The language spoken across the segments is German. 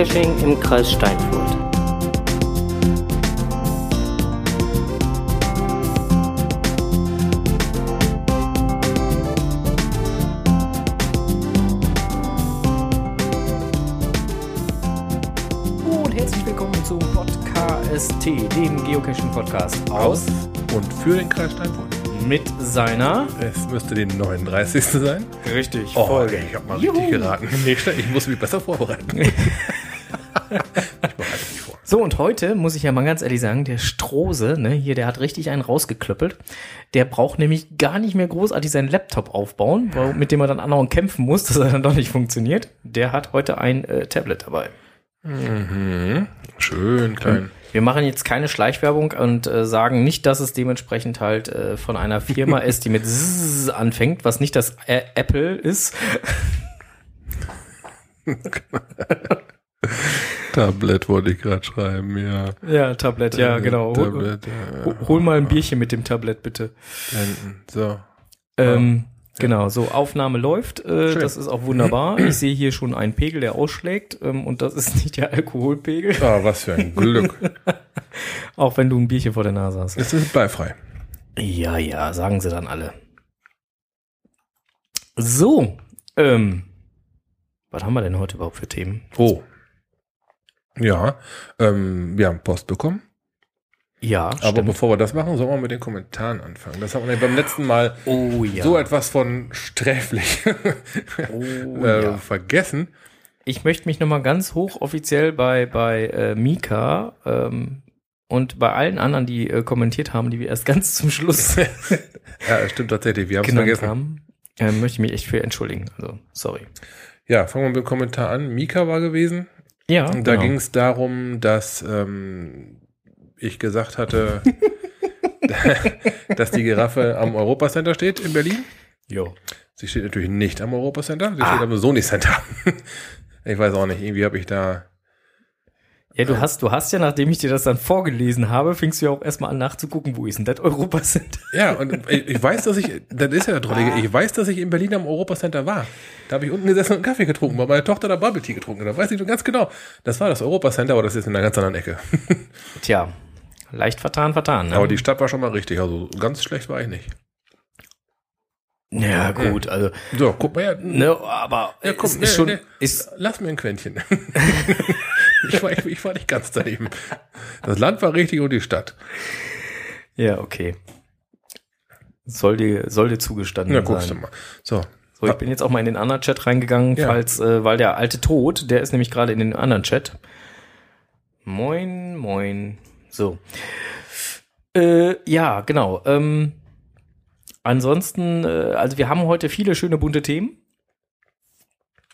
Geocaching im Kreis Steinfurt. Und herzlich willkommen zum Podcast, dem Geocaching-Podcast aus und für den Kreis Steinfurt. mit seiner Es müsste die 39. sein. richtig Oh, ich habe mal richtig geraten. Nächster, ich muss mich besser vorbereiten. ich bereite mich vor. So, und heute muss ich ja mal ganz ehrlich sagen, der Strose, ne, hier, der hat richtig einen rausgeklöppelt. Der braucht nämlich gar nicht mehr großartig seinen Laptop aufbauen, wo- mit dem er dann andauernd kämpfen muss, dass er dann doch nicht funktioniert. Der hat heute ein äh, Tablet dabei. Mhm. Schön klein. Wir machen jetzt keine Schleichwerbung und äh, sagen nicht, dass es dementsprechend halt äh, von einer Firma ist, die mit Z anfängt, was nicht das Ä Apple ist. Tablet wollte ich gerade schreiben, ja. Ja, Tablet, ja, genau. Hol, Tablet, ja. hol- mal ein Bierchen mit dem Tablet, bitte. So. Ähm, genau, so, Aufnahme läuft. Äh, das ist auch wunderbar. Ich sehe hier schon einen Pegel, der ausschlägt. Ähm, und das ist nicht der Alkoholpegel. Ah, was für ein Glück. Auch wenn du ein Bierchen vor der Nase hast. Es ist bleifrei. Ja, ja, sagen sie dann alle. So, ähm, was haben wir denn heute überhaupt für Themen? Oh. Ja, ähm, wir haben Post bekommen. Ja, Aber stimmt. bevor wir das machen, sollen wir mit den Kommentaren anfangen. Das haben wir beim letzten Mal Oh ja. so etwas von sträflich oh, äh, ja. vergessen. Ich möchte mich nochmal ganz hochoffiziell bei, bei äh, Mika ähm, und bei allen anderen, die äh, kommentiert haben, die wir erst ganz zum Schluss Ja, stimmt tatsächlich. Wir haben es vergessen. haben, äh, möchte ich mich echt für entschuldigen. Also, sorry. Ja, fangen wir mit dem Kommentar an. Mika war gewesen. Ja, Und da genau. ging es darum, dass ähm, ich gesagt hatte, dass die Giraffe am Europacenter steht in Berlin. Jo. Sie steht natürlich nicht am Europacenter, sie Ah. steht am Sony Center. ich weiß auch nicht, irgendwie habe ich da. Ja, du hast, du hast ja, nachdem ich dir das dann vorgelesen habe, fingst du ja auch erstmal an nachzugucken, wo ist denn das Europacenter? Ja, und ich, weiß, dass ich, das ist ja das Drollige, ich weiß, dass ich in Berlin am Europacenter war. Da habe ich unten gesessen und einen Kaffee getrunken, weil meine Tochter da Bubble Tea getrunken hat. Da weiß ich nur ganz genau. Das war das Europacenter, aber das ist in einer ganz anderen Ecke. Tja, leicht vertan, vertan. Ne? Aber die Stadt war schon mal richtig, also ganz schlecht war ich nicht. ja, gut, also, So, guck mal her. ne, aber Ja, komm, es nee, ist schon, nee. ist, Lass mir ein Quäntchen. ich, war, ich, ich war nicht ganz daneben. Das Land war richtig und die Stadt. ja, okay. Soll dir, soll dir zugestanden Na, guckst du sein. mal. So. So, ich bin jetzt auch mal in den anderen Chat reingegangen, Ja. falls, äh, weil der alte Tod, der ist nämlich gerade in den anderen Chat. Moin, moin. So. Äh, ja, genau. Ähm, ansonsten, äh, also wir haben heute viele schöne bunte Themen.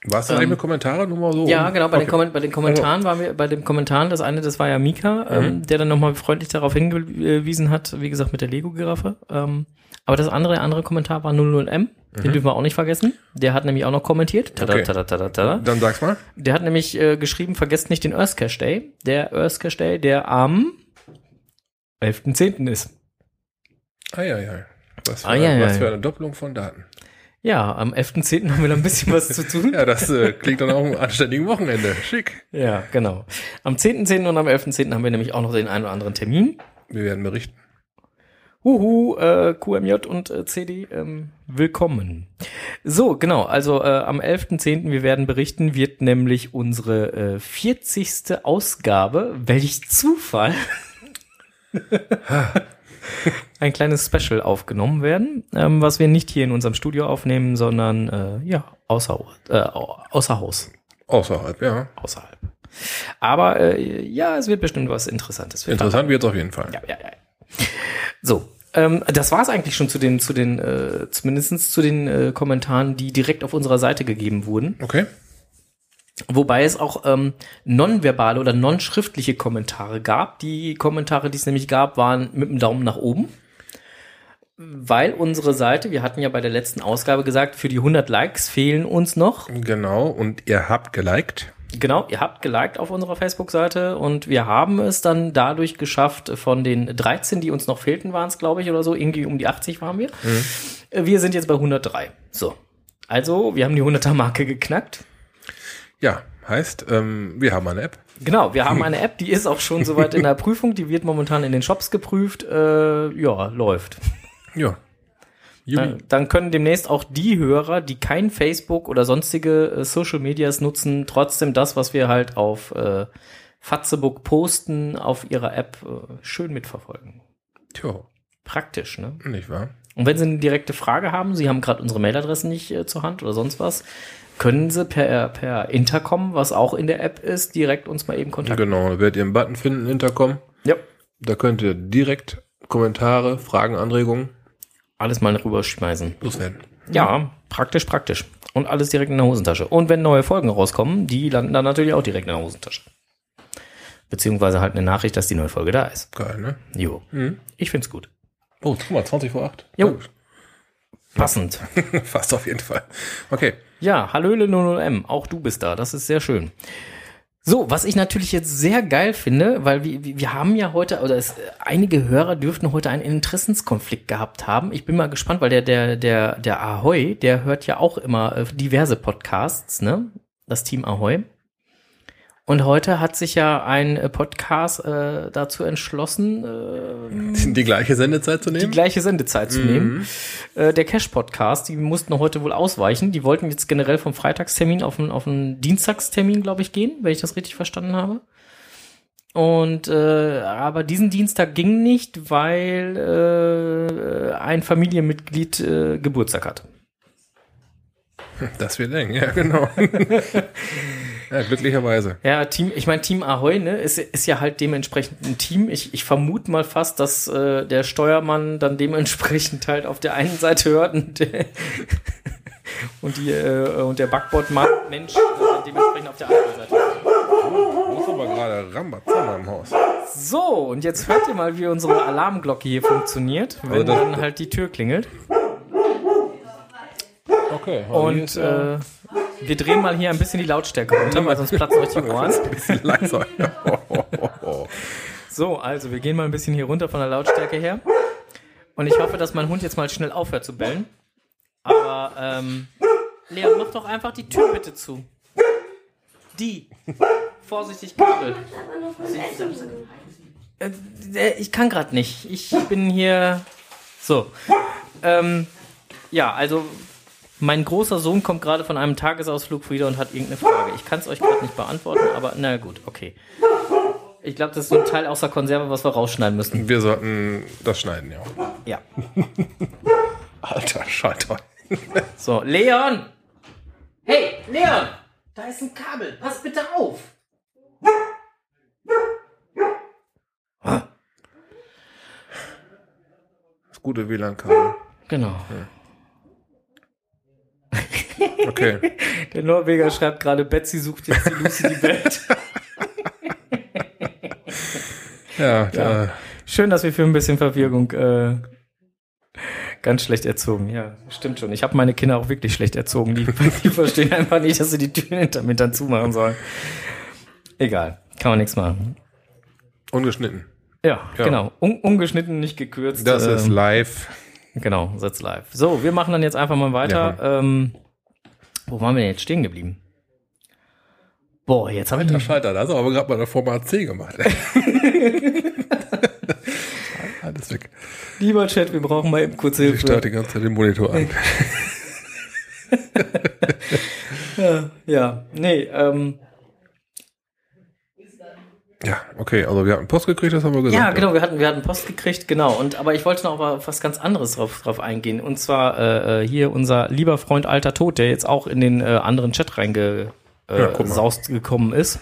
Warst du Ähm, eigentlich mit Kommentaren nur mal so? Ja, genau, bei, den, okay. Komment bei den Kommentaren waren wir, bei den Kommentaren, das eine, das war ja Mika, ähm, der dann nochmal freundlich darauf hingewiesen hat, wie gesagt, mit der Lego-Giraffe. Ähm, aber das andere, der andere Kommentar war 00M, den dürfen wir auch nicht vergessen. Der hat nämlich auch noch kommentiert. Tada, Okay. tada, tada, tada. Dann sag's mal. Der hat nämlich äh, geschrieben, vergesst nicht den Earth Cache Day. Der Earth Cache Day, der am 11.10. ist. Eieiei. Was, für, Eieiei. was für eine Doppelung von Daten. Ja, am 11.10. haben wir da ein bisschen was zu tun. Ja, das äh, klingt dann auch einem anständigen Wochenende. Schick. Ja, genau. Am 10.10. und am 11.10. haben wir nämlich auch noch den einen oder anderen Termin. Wir werden berichten. Huhu, äh, QMJ und äh, CD, ähm, willkommen. So, genau, also äh, am 11.10. wir werden berichten, wird nämlich unsere äh, 40. Ausgabe, welch Zufall, ein kleines Special aufgenommen werden, ähm, was wir nicht hier in unserem Studio aufnehmen, sondern äh, ja, außer, äh, au- außer Haus, Außerhalb, ja. außerhalb. Aber äh, ja, es wird bestimmt was Interessantes. Interessant wird's auf jeden Fall. ja, ja, ja. So, ähm, das war es eigentlich schon zu den, zu den, äh, zumindest zu den äh, Kommentaren, die direkt auf unserer Seite gegeben wurden. Okay. Wobei es auch ähm, nonverbale oder non-schriftliche Kommentare gab. Die Kommentare, die es nämlich gab, waren mit dem Daumen nach oben. Weil unsere Seite, wir hatten ja bei der letzten Ausgabe gesagt, für die 100 Likes fehlen uns noch. Genau. Und ihr habt geliked. Genau, ihr habt geliked auf unserer Facebook-Seite und wir haben es dann dadurch geschafft, von den 13, die uns noch fehlten, waren es, glaube ich, oder so, irgendwie um die 80 waren wir. Äh, Wir sind jetzt bei 103. So. Also, wir haben die 100er-Marke geknackt. Ja, Heißt, ähm, wir haben eine App. Genau, wir haben eine App, die ist auch schon soweit in der Prüfung, die wird momentan in den Shops geprüft. Äh, ja, läuft. Ja. Dann, dann können demnächst auch die Hörer, die kein Facebook oder sonstige äh, Social Medias nutzen, trotzdem das, was wir halt auf äh, Fatzebook posten, auf ihrer App äh, schön mitverfolgen. Tja, Praktisch, ne? nicht wahr? Und wenn Sie eine direkte Frage haben, Sie haben gerade unsere Mailadresse nicht äh, zur Hand oder sonst was, können Sie per, per Intercom, was auch in der App ist, direkt uns mal eben kontaktieren. Genau, da werdet ihr einen Button finden, Intercom. Ja. Da könnt ihr direkt Kommentare, Fragen, Anregungen Alles mal rüberschmeißen. loswerden. Ja, praktisch, praktisch. Und alles direkt in der Hosentasche. Und wenn neue Folgen rauskommen, die landen dann natürlich auch direkt in der Hosentasche. Beziehungsweise halt eine Nachricht, dass die neue Folge da ist. Geil, ne? Jo. Ich find's gut. Oh, guck mal, 20 vor 8. Jo. Passend. Fast auf jeden Fall. Okay. Ja, Hallöle 00M, auch du bist da, das ist sehr schön. So, was ich natürlich jetzt sehr geil finde, weil wir, wir haben ja heute, oder es, einige Hörer dürften heute einen Interessenskonflikt gehabt haben. Ich bin mal gespannt, weil der, der, der, der Ahoy, der hört ja auch immer äh, diverse Podcasts, ne? Das Team Ahoy. Und heute hat sich ja ein äh, Podcast äh, dazu entschlossen, äh, Die gleiche Sendezeit zu die nehmen? gleiche Sendezeit zu nehmen. Äh, der Cash-Podcast, die mussten heute wohl ausweichen. Die wollten jetzt generell vom Freitagstermin auf einen, auf einen Dienstagstermin, glaube ich, gehen, wenn ich das richtig verstanden habe. Und äh, aber diesen Dienstag ging nicht, weil äh, ein Familienmitglied äh, Geburtstag hat. Das wird eng, ja, genau. ja, glücklicherweise. Ja, Team, ich meine, Team Ahoy, ne, ist, ist ja halt dementsprechend ein Team. Ich, ich vermute mal fast, dass äh, der Steuermann dann dementsprechend halt auf der einen Seite hört und, der- und, die, äh, und der Backbord-Mensch äh, dementsprechend auf der anderen Seite. Du hast aber gerade Rambazamba im Haus. So, und jetzt hört ihr mal, wie unsere Alarmglocke hier funktioniert, wenn Also dann halt die Tür klingelt. Okay. Und äh, wir drehen mal hier ein bisschen die Lautstärke runter, weil sonst platzen euch die Ohren. ein bisschen leiser. So, also wir gehen mal ein bisschen hier runter von der Lautstärke her. Und ich hoffe, dass mein Hund jetzt mal schnell aufhört zu bellen. Aber, ähm, Leon, mach doch einfach die Tür bitte zu. Die. Vorsichtig, Kabel. Äh, äh, ich kann gerade nicht. Ich bin hier. So. Ähm, ja, also mein großer Sohn kommt gerade von einem Tagesausflug wieder und hat irgendeine Frage. Ich kann es euch gerade nicht beantworten, aber na gut, okay. Ich glaube, das ist so ein Teil aus der Konserve, was wir rausschneiden müssen. Wir sollten das schneiden, ja. Ja. Alter Scheiter. So, Leon! Hey, Leon! Da ist ein Kabel. Pass bitte auf! Das gute WLAN-Kabel. Genau. Okay. Der Norweger schreibt gerade, Betsy sucht jetzt die Lucy die Welt. Ja, da, Schön, dass wir für ein bisschen Verwirrung äh, ganz schlecht erzogen. Ja, stimmt schon. Ich habe meine Kinder auch wirklich schlecht erzogen. Die, die verstehen einfach nicht, dass sie die Türen hinter mir dann zumachen sollen. Egal, kann man nichts machen. ungeschnitten. Ja, Ja. genau. Un ungeschnitten, nicht gekürzt. Das ist ähm, live. Genau, Satz live. So, wir machen dann jetzt einfach mal weiter. Ähm, wo waren wir denn jetzt stehen geblieben? Boah, jetzt habe ich Alter. Schalter, da hast du aber gerade mal eine Format C gemacht. Alles weg. Lieber Chat, wir brauchen mal eben kurz Ich Hilfe. starte die ganze Zeit den Monitor an. Ja, nee, ähm, Ja, okay, also wir hatten Post gekriegt, das haben wir gesagt. ja, genau, wir hatten, wir hatten Post gekriegt, genau. Und aber ich wollte noch auf was ganz anderes drauf, drauf eingehen. Und zwar äh, äh, hier unser lieber Freund Alter Tod, der jetzt auch in den äh, anderen Chat reingesaust äh, Ja, saust gekommen ist.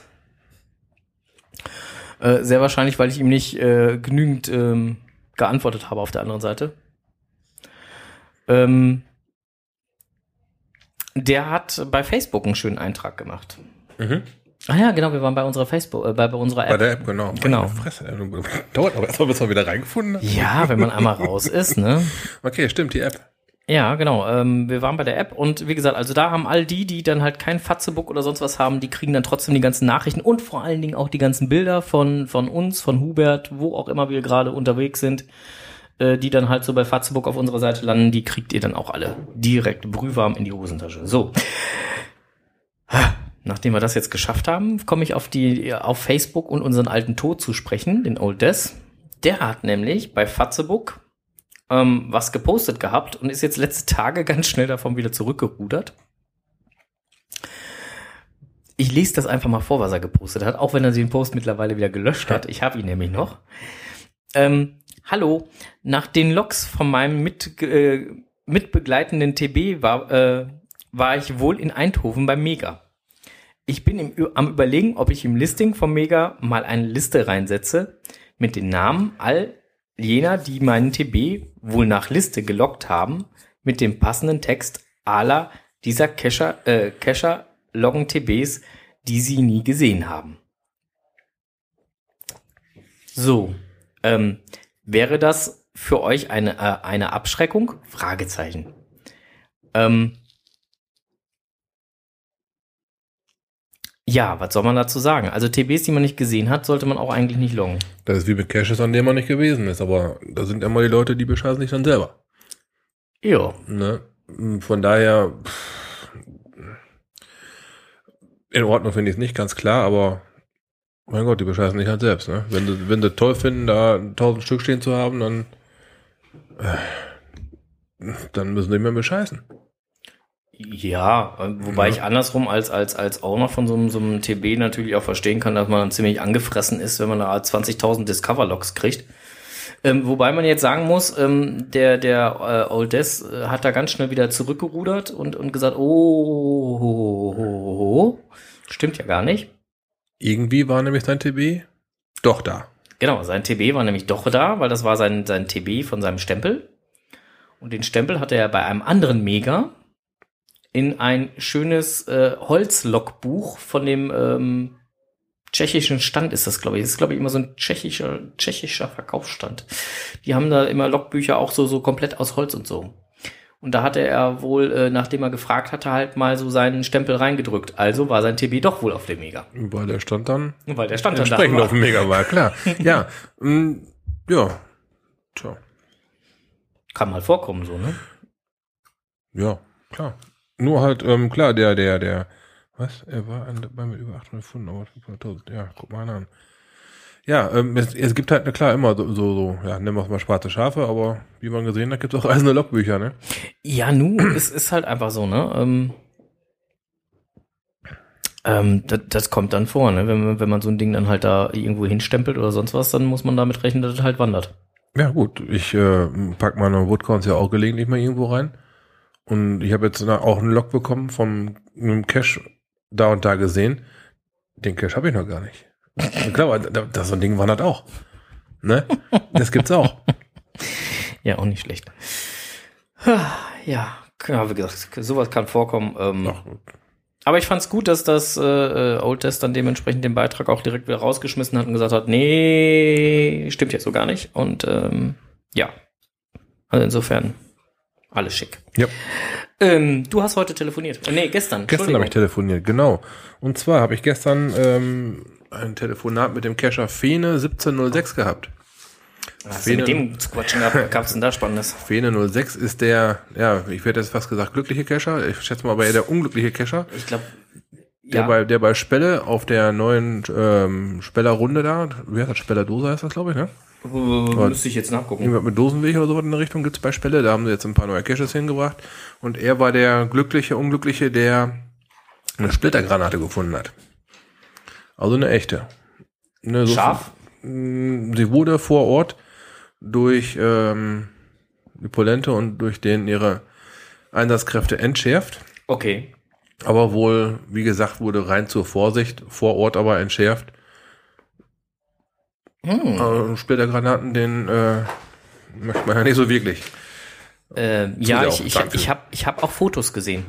Äh, sehr wahrscheinlich, weil ich ihm nicht äh, genügend ähm, geantwortet habe auf der anderen Seite. Ähm, der hat bei Facebook einen schönen Eintrag gemacht. Mhm. Ah ja, genau, wir waren bei unserer Facebook, äh, bei, bei unserer App. Bei der App, genau. Genau. Fresse, dauert aber erstmal, bis man wieder reingefunden hat. ja, wenn man einmal raus ist, ne? Okay, stimmt, die App. Ja, genau. Ähm, wir waren bei der App und wie gesagt, also da haben all die, die dann halt kein Fatzebook oder sonst was haben, die kriegen dann trotzdem die ganzen Nachrichten und vor allen Dingen auch die ganzen Bilder von, von uns, von Hubert, wo auch immer wir gerade unterwegs sind, äh, die dann halt so bei Fatzebook auf unserer Seite landen, die kriegt ihr dann auch alle direkt brühwarm in die Hosentasche. So. Nachdem wir das jetzt geschafft haben, komme ich auf die auf Facebook und unseren alten Tod zu sprechen, den Old Des. Der hat nämlich bei Fatzebook ähm, was gepostet gehabt und ist jetzt letzte Tage ganz schnell davon wieder zurückgerudert. Ich lese das einfach mal vor, was er gepostet hat, auch wenn er den Post mittlerweile wieder gelöscht hat. Ich habe ihn nämlich noch. Ähm, hallo, nach den Logs von meinem mit, äh, mitbegleitenden TB war, äh, war ich wohl in Eindhoven beim Mega. Ich bin im, am überlegen, ob ich im Listing vom Mega mal eine Liste reinsetze mit den Namen all jener, die meinen TB wohl nach Liste gelockt haben, mit dem passenden Text aller dieser Cacher, äh, Cacher loggen TBs, die sie nie gesehen haben. So, ähm, wäre das für euch eine, äh, eine Abschreckung? Fragezeichen. Ähm, ja, was soll man dazu sagen? Also TBs, die man nicht gesehen hat, sollte man auch eigentlich nicht loggen. Das ist wie mit Caches, an dem man nicht gewesen ist, aber da sind immer die Leute, die bescheißen sich dann selber. Ja. Ne? Von daher, in Ordnung finde ich es nicht, ganz klar, aber mein Gott, die bescheißen sich halt selbst. Ne? Wenn sie wenn sie toll finden, da tausend Stück stehen zu haben, dann, äh, dann müssen sie mehr bescheißen. Ja, wobei ja. ich andersrum als, als, als Owner von so einem, so einem TB natürlich auch verstehen kann, dass man dann ziemlich angefressen ist, wenn man da 20.000 Discover-Logs kriegt. Ähm, wobei man jetzt sagen muss, ähm, der, der äh, Old Des äh, hat da ganz schnell wieder zurückgerudert und, und gesagt, oh, oh, oh, oh, stimmt ja gar nicht. Irgendwie war nämlich sein TB doch da. Genau, sein TB war nämlich doch da, weil das war sein, sein TB von seinem Stempel. Und den Stempel hatte er bei einem anderen Mega in ein schönes äh, Holzlogbuch von dem ähm, tschechischen Stand ist das, glaube ich. Das ist, glaube ich, immer so ein tschechischer, tschechischer Verkaufsstand. Die haben da immer Logbücher auch so, so komplett aus Holz und so. Und da hatte er wohl, äh, nachdem er gefragt hatte, halt mal so seinen Stempel reingedrückt. Also war sein TB doch wohl auf dem Mega. Weil der stand dann. Weil der stand dann entsprechend auf dem Mega war, klar. ja. Mm, ja. Tja. Kann mal vorkommen, so, ne? Ja, klar. Nur halt, ähm, klar, der, der, der, was? Er war an, bei mir über 800 Pfund, aber 500.000. Ja, guck mal an. Ja, ähm, es, es gibt halt, klar, immer so, so, so ja, nennen wir es mal schwarze Schafe, aber wie man gesehen hat, gibt es auch eiserne Logbücher, ne? Ja, nu, es ist halt einfach so, ne? Ähm, ähm, das, das kommt dann vor, ne? Wenn, wenn man so ein Ding dann halt da irgendwo hinstempelt oder sonst was, dann muss man damit rechnen, dass es halt wandert. Ja, gut. Ich äh, pack meine Woodcoins ja auch gelegentlich mal irgendwo rein. Und ich habe jetzt auch einen Log bekommen vom einem Cache da und da gesehen. Den Cache habe ich noch gar nicht. Klar, das so ein Ding wandert auch. Ne? Das gibt's auch. Ja, auch nicht schlecht. Ja, wie gesagt, sowas kann vorkommen. Ähm, Ach, aber ich fand's gut, dass das äh, Old Test dann dementsprechend den Beitrag auch direkt wieder rausgeschmissen hat und gesagt hat, nee, stimmt jetzt so gar nicht. Und ähm, ja, also insofern alles schick. Ja. Ähm, du hast heute telefoniert. Äh, nee, gestern. Gestern habe ich telefoniert, genau. Und zwar habe ich gestern ähm, ein Telefonat mit dem Cacher Fene 1706 gehabt. Was Fene, mit dem zu quatschen? Gab es denn da Spannendes? Fene 06 ist der, ja, ich werde jetzt fast gesagt, glückliche Cacher. Ich schätze mal aber eher der unglückliche Cacher. Ich glaube, der, ja. bei, der bei Spelle auf der neuen ähm, Speller-Runde da, wie heißt das, Speller-Dose heißt das, glaube ich, ne? Uh, müsste ich jetzt nachgucken. Irgendwas mit Dosenweg oder so in der Richtung gibt's bei Spelle. Da haben sie jetzt ein paar neue Caches hingebracht. Und er war der glückliche, unglückliche, der eine Splittergranate gefunden hat. Also eine echte. Eine so Scharf? Mm, sie wurde vor Ort durch ähm, die Polente und durch den ihre Einsatzkräfte entschärft. Okay. Aber wohl, wie gesagt, wurde rein zur Vorsicht vor Ort aber entschärft. Hm. Äh, Splittergranaten, den äh, möchte man ja nicht so wirklich. Äh, ja, ich, ich, ich habe ich hab auch Fotos gesehen.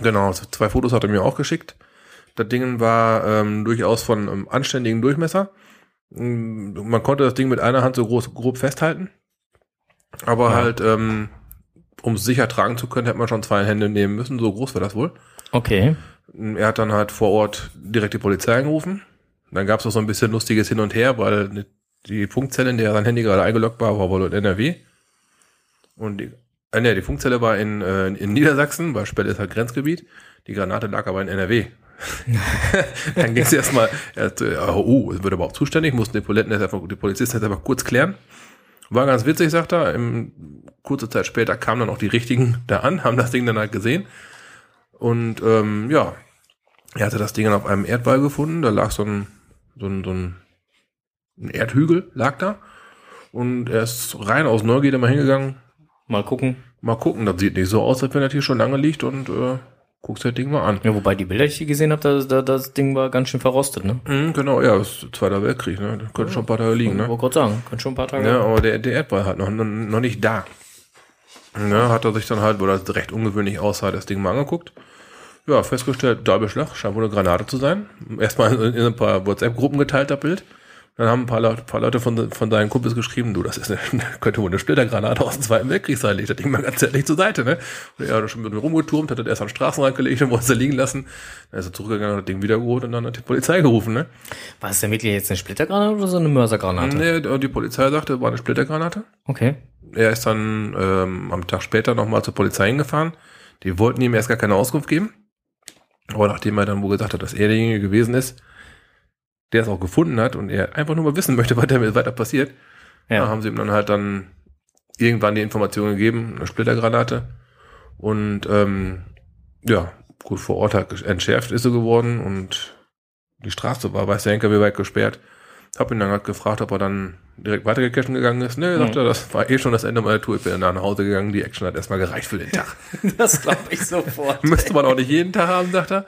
Genau, zwei Fotos hat er mir auch geschickt. Das Ding war ähm, durchaus von einem anständigen Durchmesser. Mm, man konnte das Ding mit einer Hand so groß, grob festhalten. Aber ja. halt, ähm, um es sicher tragen zu können, hätte man schon zwei Hände nehmen müssen. So groß war das wohl. Okay. Er hat dann halt vor Ort direkt die Polizei angerufen. Dann gab es auch so ein bisschen lustiges Hin und Her, weil die Funkzelle, in der sein Handy gerade eingeloggt war, war wohl in NRW. Und die, äh, nee, die Funkzelle war in, äh, in Niedersachsen, weil Spelle ist halt Grenzgebiet. Die Granate lag aber in NRW. dann ging es erstmal, erst, äh, oh, wird er überhaupt zuständig, mussten die, Polizisten jetzt einfach, die Polizisten jetzt einfach kurz klären. War ganz witzig, sagt er. Im, kurze Zeit später kamen dann auch die Richtigen da an, haben das Ding dann halt gesehen. Und ähm, ja, er hatte das Ding dann auf einem Erdball gefunden. Da lag so ein, so ein, so ein, ein Erdhügel, lag da. Und er ist rein aus Neugierde mal hingegangen. Mal gucken. Mal gucken, das sieht nicht so aus, als wenn das hier schon lange liegt und äh, guckst das Ding mal an. Ja, wobei die Bilder, die ich hier gesehen habe, da, da, das Ding war ganz schön verrostet, ne? Mhm, genau, ja, das ist Zweiter Weltkrieg, ne? Das könnte schon ein paar Tage liegen, ne? Wollte gerade sagen, kann schon ein paar Tage. Ja, aber der, der Erdball hat noch, noch nicht da. Ja, hat er sich dann halt, weil das recht ungewöhnlich aussah, das Ding mal angeguckt. Ja, festgestellt, Doppelschlag, scheint wohl eine Granate zu sein. Erstmal in, in ein paar WhatsApp-Gruppen geteilt, das Bild. Dann haben ein paar Leute, paar Leute von, von seinen Kumpels geschrieben, du, das ist eine, könnte wohl eine Splittergranate aus dem Zweiten Weltkrieg sein, leg das Ding mal ganz ehrlich zur Seite, ne? Und er hat schon mit mir rumgeturmt, hat das erst am Straßenrand gelegt und wollte es liegen lassen. Dann ist er zurückgegangen, hat das Ding wieder geholt und dann hat die Polizei gerufen, ne? War es denn wirklich jetzt eine Splittergranate oder so eine Mörsergranate? Nee, die Polizei sagte, war eine Splittergranate. Okay. Er ist dann ähm, am Tag später nochmal zur Polizei hingefahren. Die wollten ihm erst gar keine Auskunft geben. Aber nachdem er dann wohl gesagt hat, dass er derjenige gewesen ist, der es auch gefunden hat und er einfach nur mal wissen möchte, was damit weiter passiert, Ja. haben sie ihm dann halt dann irgendwann die Information gegeben, eine Splittergranate. Und ähm, ja, gut, vor Ort hat entschärft ist sie geworden und die Straße war, weiß der Henker, wie weit gesperrt. Hab ihn dann halt gefragt, ob er dann direkt weitergecashen gegangen ist. Nee, sagt Mhm. er, das war eh schon das Ende meiner Tour. Ich bin dann nach Hause gegangen. Die Action hat erstmal gereicht für den Tag. Das glaube ich sofort. Müsste man auch nicht jeden Tag haben, sagt er.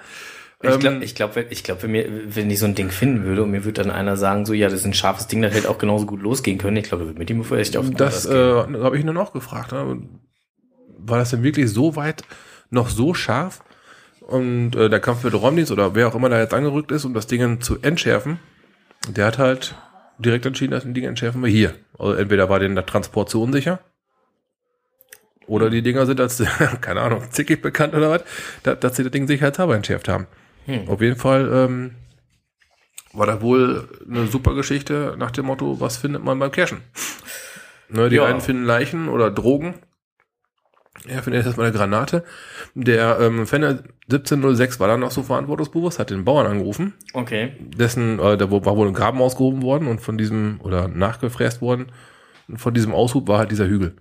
Ich Ähm, glaube, ich glaub, wenn, ich glaub, wenn, mir, wenn ich so ein Ding finden würde und mir würde dann einer sagen, so, ja, das ist ein scharfes Ding, das hätte auch genauso gut losgehen können, ich glaube, mit dem echt auf Das gehen. äh, habe ich ihn dann auch gefragt. Ne? War das denn wirklich so weit noch so scharf? Und äh, der Kampf mit Romnitz oder wer auch immer da jetzt angerückt ist, um das Ding zu entschärfen, der hat halt direkt entschieden, das Ding entschärfen wir hier. Also entweder war denen der Transport zu unsicher oder die Dinger sind als, keine Ahnung, zickig bekannt oder was, da, dass sie das Ding sicherheitshalber entschärft haben. Hm. Auf jeden Fall ähm, war das wohl eine super Geschichte nach dem Motto, was findet man beim Cashen? Ne, die Ja. einen finden Leichen oder Drogen. Er findet erstmal eine Granate. Der ähm, Fender 1706 war dann noch so verantwortungsbewusst, hat den Bauern angerufen. Okay. Dessen, äh, da war wohl ein Graben ausgehoben worden und von diesem, oder nachgefräst worden. Und von diesem Aushub war halt dieser Hügel.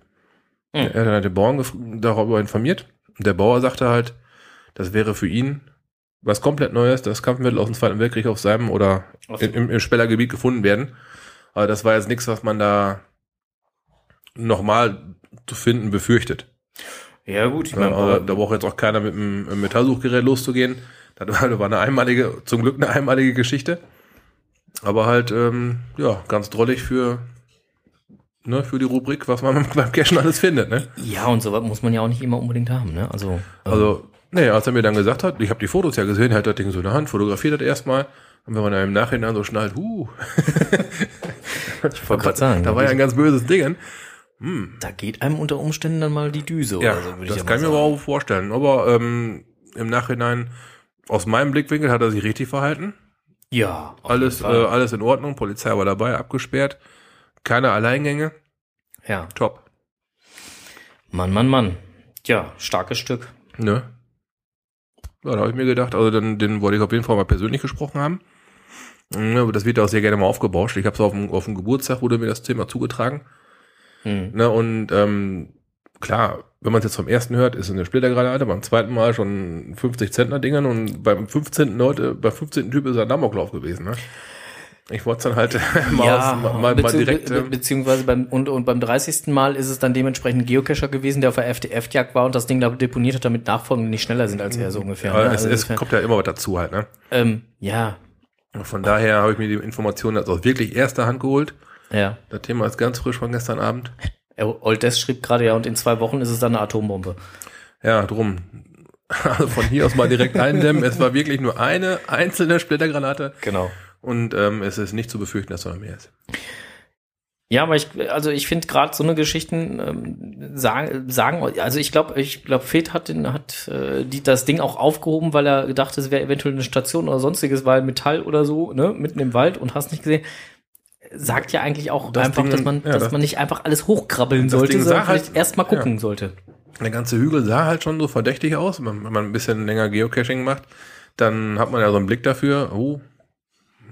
Hm. Er hat dann den Bauern darüber informiert. Und der Bauer sagte halt, das wäre für ihn was komplett Neues, das Kampfmittel aus dem Zweiten Weltkrieg auf seinem oder im, im, im Spellergebiet gefunden werden. Aber das war jetzt nichts, was man da nochmal zu finden befürchtet. Ja, gut, ich meine, aber da braucht jetzt auch keiner mit einem Metallsuchgerät loszugehen. Das war, das war eine einmalige, zum Glück eine einmalige Geschichte. Aber halt, ähm, ja, ganz drollig für, ne, für die Rubrik, was man beim Cashen alles findet, ne? ja, und sowas muss man ja auch nicht immer unbedingt haben, ne? Also, Also, nee, als er mir dann gesagt hat, ich habe die Fotos ja gesehen, er hat das Ding so in der Hand, fotografiert das erstmal. Und wenn man dann im Nachhinein so schnallt, huh, ich wollte gerade sagen, da war ja ein ganz böses Ding. Da geht einem unter Umständen dann mal die Düse Ja, oder so, das ich ja kann ich mir auch vorstellen. Aber ähm, im Nachhinein, aus meinem Blickwinkel, hat er sich richtig verhalten. Ja, Alles, äh, alles in Ordnung. Polizei war dabei, abgesperrt. Keine Alleingänge. ja. Top. Mann, Mann, Mann. Ja, starkes Stück. Ne? Ja, da habe ich mir gedacht, also dann, den wollte ich auf jeden Fall mal persönlich gesprochen haben. Ja, aber das wird auch sehr gerne mal aufgebauscht. Ich habe es auf dem, auf dem Geburtstag, wurde mir das Thema zugetragen. Hm. Ne, und ähm, klar, wenn man es jetzt vom ersten hört, ist es eine Splittergranate, beim zweiten Mal schon 50 Zentner Dingern und beim 15. Leute, beim 15. Typ ist er ein Damoklauf gewesen, ne? Ich wollte es dann halt mal, ja, aus, mal, mal, direkt. be ähm, beziehungsweise beim und, und beim 30. Mal ist es dann dementsprechend ein Geocacher gewesen, der auf der FDF-Jagd war und das Ding da deponiert hat, damit Nachfolgende nicht schneller sind als er so ungefähr. aber ne? es, Also es kommt ja immer was dazu halt, ne? ähm, ja, Von daher habe ich mir die Informationen also aus wirklich erster Hand geholt. Ja. Das Thema ist ganz frisch von gestern Abend. Old Death schrieb gerade ja, und in zwei Wochen ist es dann eine Atombombe. Ja, drum. Also von hier aus mal direkt eindämmen. es war wirklich nur eine einzelne Splittergranate Genau. und ähm, es ist nicht zu befürchten, dass da noch mehr ist. Ja, aber ich, also ich finde gerade so eine Geschichten ähm, sagen, sagen, also ich glaube, ich glaube, Fed hat den, hat äh, die das Ding auch aufgehoben, weil er gedacht, es wäre eventuell eine Station oder sonstiges, weil Metall oder so, ne, mitten im Wald und hast nicht gesehen. Sagt ja eigentlich auch Das einfach, Ding- dass man, ja, dass das- man nicht einfach alles hochkrabbeln sollte, Ding sondern halt- vielleicht erst mal gucken sollte. Der ganze Hügel sah halt schon so verdächtig aus, wenn wenn man ein bisschen länger Geocaching macht. dann hat man ja so einen Blick dafür, oh,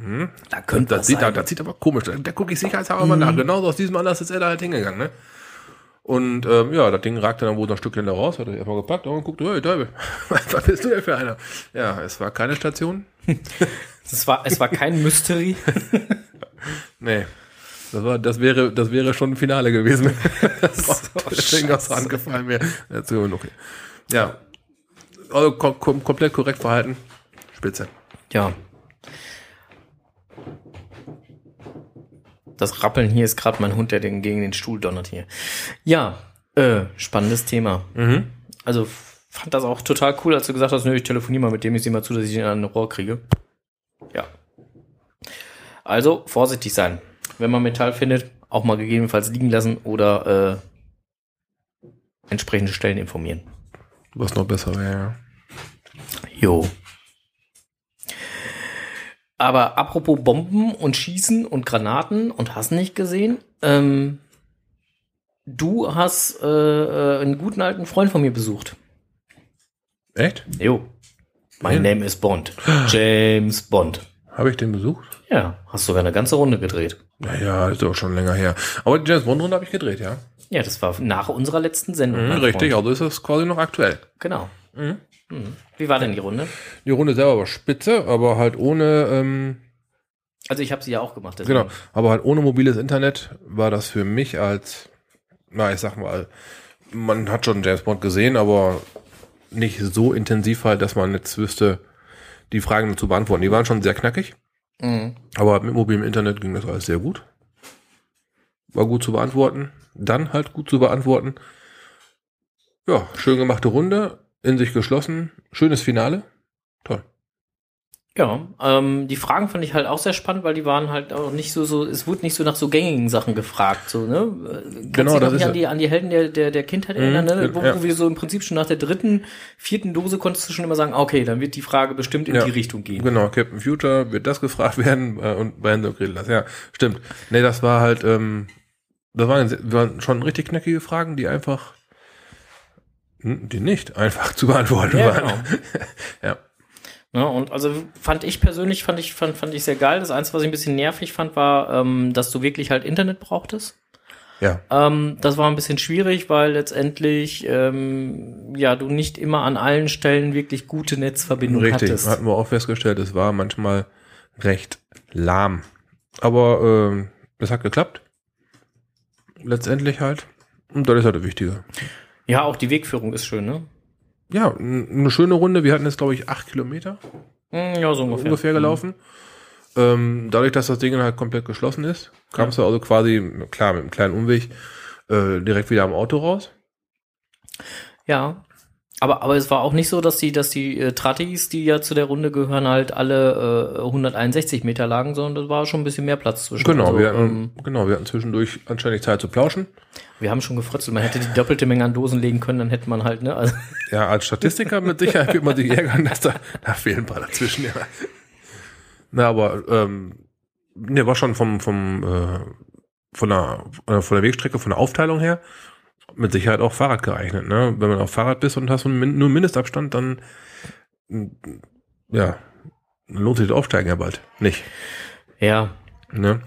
hm, Da könnte das, sieht, da, sein. das sieht aber komisch. Da, da gucke ich sicherheitshalber mal nach. Genauso aus diesem Anlass ist er da halt hingegangen, ne? Und ähm, ja, das Ding ragte dann wohl noch ein Stückchen da raus, hat er erstmal gepackt und guckte, hey, Teufel, was bist du denn für einer? Ja, es war keine Station. Es war, es war kein Mystery. Nee. Das, war, das, wäre, das wäre schon ein Finale gewesen. das Ding aus der Hand gefallen wäre. Okay. Ja. Also kom kom komplett korrekt verhalten. Spitze. Ja. Das Rappeln hier ist gerade mein Hund, der den gegen den Stuhl donnert hier. Ja, äh, spannendes Thema. Mhm. Also fand das auch total cool, als du gesagt hast, nö, ich telefoniere mal mit dem, ich sehe mal zu, dass ich ihn an ein Rohr kriege. Ja. Also vorsichtig sein. Wenn man Metall findet, auch mal gegebenenfalls liegen lassen oder äh, entsprechende Stellen informieren. Was noch besser wäre, ja. Jo. Aber apropos Bomben und Schießen und Granaten und hast nicht gesehen, ähm, du hast äh, äh, einen guten alten Freund von mir besucht. Echt? Jo. My Wen? name is Bond. James Bond. Habe ich den besucht? Ja, hast sogar eine ganze Runde gedreht. Naja, ist doch schon länger her. Aber die James Bond Runde habe ich gedreht, ja. Ja, das war nach unserer letzten Sendung. Mhm, richtig, Freund. also ist das quasi noch aktuell. Genau. Mhm. Mhm. Wie war denn die Runde? Die Runde selber war spitze, aber halt ohne, ähm, Also ich habe sie ja auch gemacht. deswegen- genau, aber halt ohne mobiles Internet war das für mich als, na, ich sag mal, man hat schon James Bond gesehen, aber nicht so intensiv halt, dass man jetzt wüsste, die Fragen dazu beantworten. Die waren schon sehr knackig, Mhm. aber mit mobilem Internet ging das alles sehr gut. War gut zu beantworten, dann halt gut zu beantworten. Ja, schön gemachte Runde, in sich geschlossen, schönes Finale. Toll. Ja, ähm, die Fragen fand ich halt auch sehr spannend, weil die waren halt auch nicht so, so, es wurde nicht so nach so gängigen Sachen gefragt, so, ne? Kannst Genau, das ist an die, an die Helden der, der, der Kindheit erinnern, ne? gen- Wo, ja. wo wir so im Prinzip schon nach der dritten, vierten Dose konntest du schon immer sagen, okay, dann wird die Frage bestimmt in Ja. die Richtung gehen. Genau, Captain Future wird das gefragt werden äh, und bei Enzo Grillas. Ja, stimmt. Nee, das war halt, ähm, das waren, waren schon richtig knackige Fragen, die einfach, die nicht einfach zu beantworten Ja, waren. genau. Ja. Ja, und also fand ich persönlich, fand ich, fand, fand ich sehr geil. Das Einzige, was ich ein bisschen nervig fand, war, ähm, dass du wirklich halt Internet brauchtest. Ja, Ähm, das war ein bisschen schwierig, weil letztendlich ähm, ja du nicht immer an allen Stellen wirklich gute Netzverbindung richtig. hattest. Hatten wir auch festgestellt, es war manchmal recht lahm. Aber ähm, es hat geklappt. Letztendlich halt. Und das ist halt das Wichtige. Ja, auch die Wegführung ist schön, ne? Ja, eine schöne Runde. Wir hatten jetzt, glaube ich, acht Kilometer. Hm, Ja, so ungefähr. ungefähr gelaufen. Ähm, dadurch, dass das Ding halt komplett geschlossen ist, kamst du also quasi, klar, mit einem kleinen Umweg, äh, direkt wieder am Auto raus. Ja. Aber, aber es war auch nicht so, dass die, dass die äh, Trattis, die ja zu der Runde gehören, halt alle äh, 161 Meter lagen, sondern da war schon ein bisschen mehr Platz zwischen. Genau, Also, wir hatten, ähm, genau, wir hatten zwischendurch anständig Zeit zu plauschen. Wir haben schon gefrotzelt. Man hätte die doppelte Menge an Dosen legen können, dann hätte man halt, ne? Also, Ja, als Statistiker mit Sicherheit wird man sich ärgern, dass da, da fehlen ein paar dazwischen. Ja. Na, aber ähm, ne, war schon vom, vom äh, von der äh, von der Wegstrecke, von der Aufteilung her mit Sicherheit auch Fahrrad geeignet. Ne? Wenn man auf Fahrrad bist und hast nur einen Mindestabstand, dann ja, lohnt sich das Aufsteigen ja bald. Nicht. ja, Ne?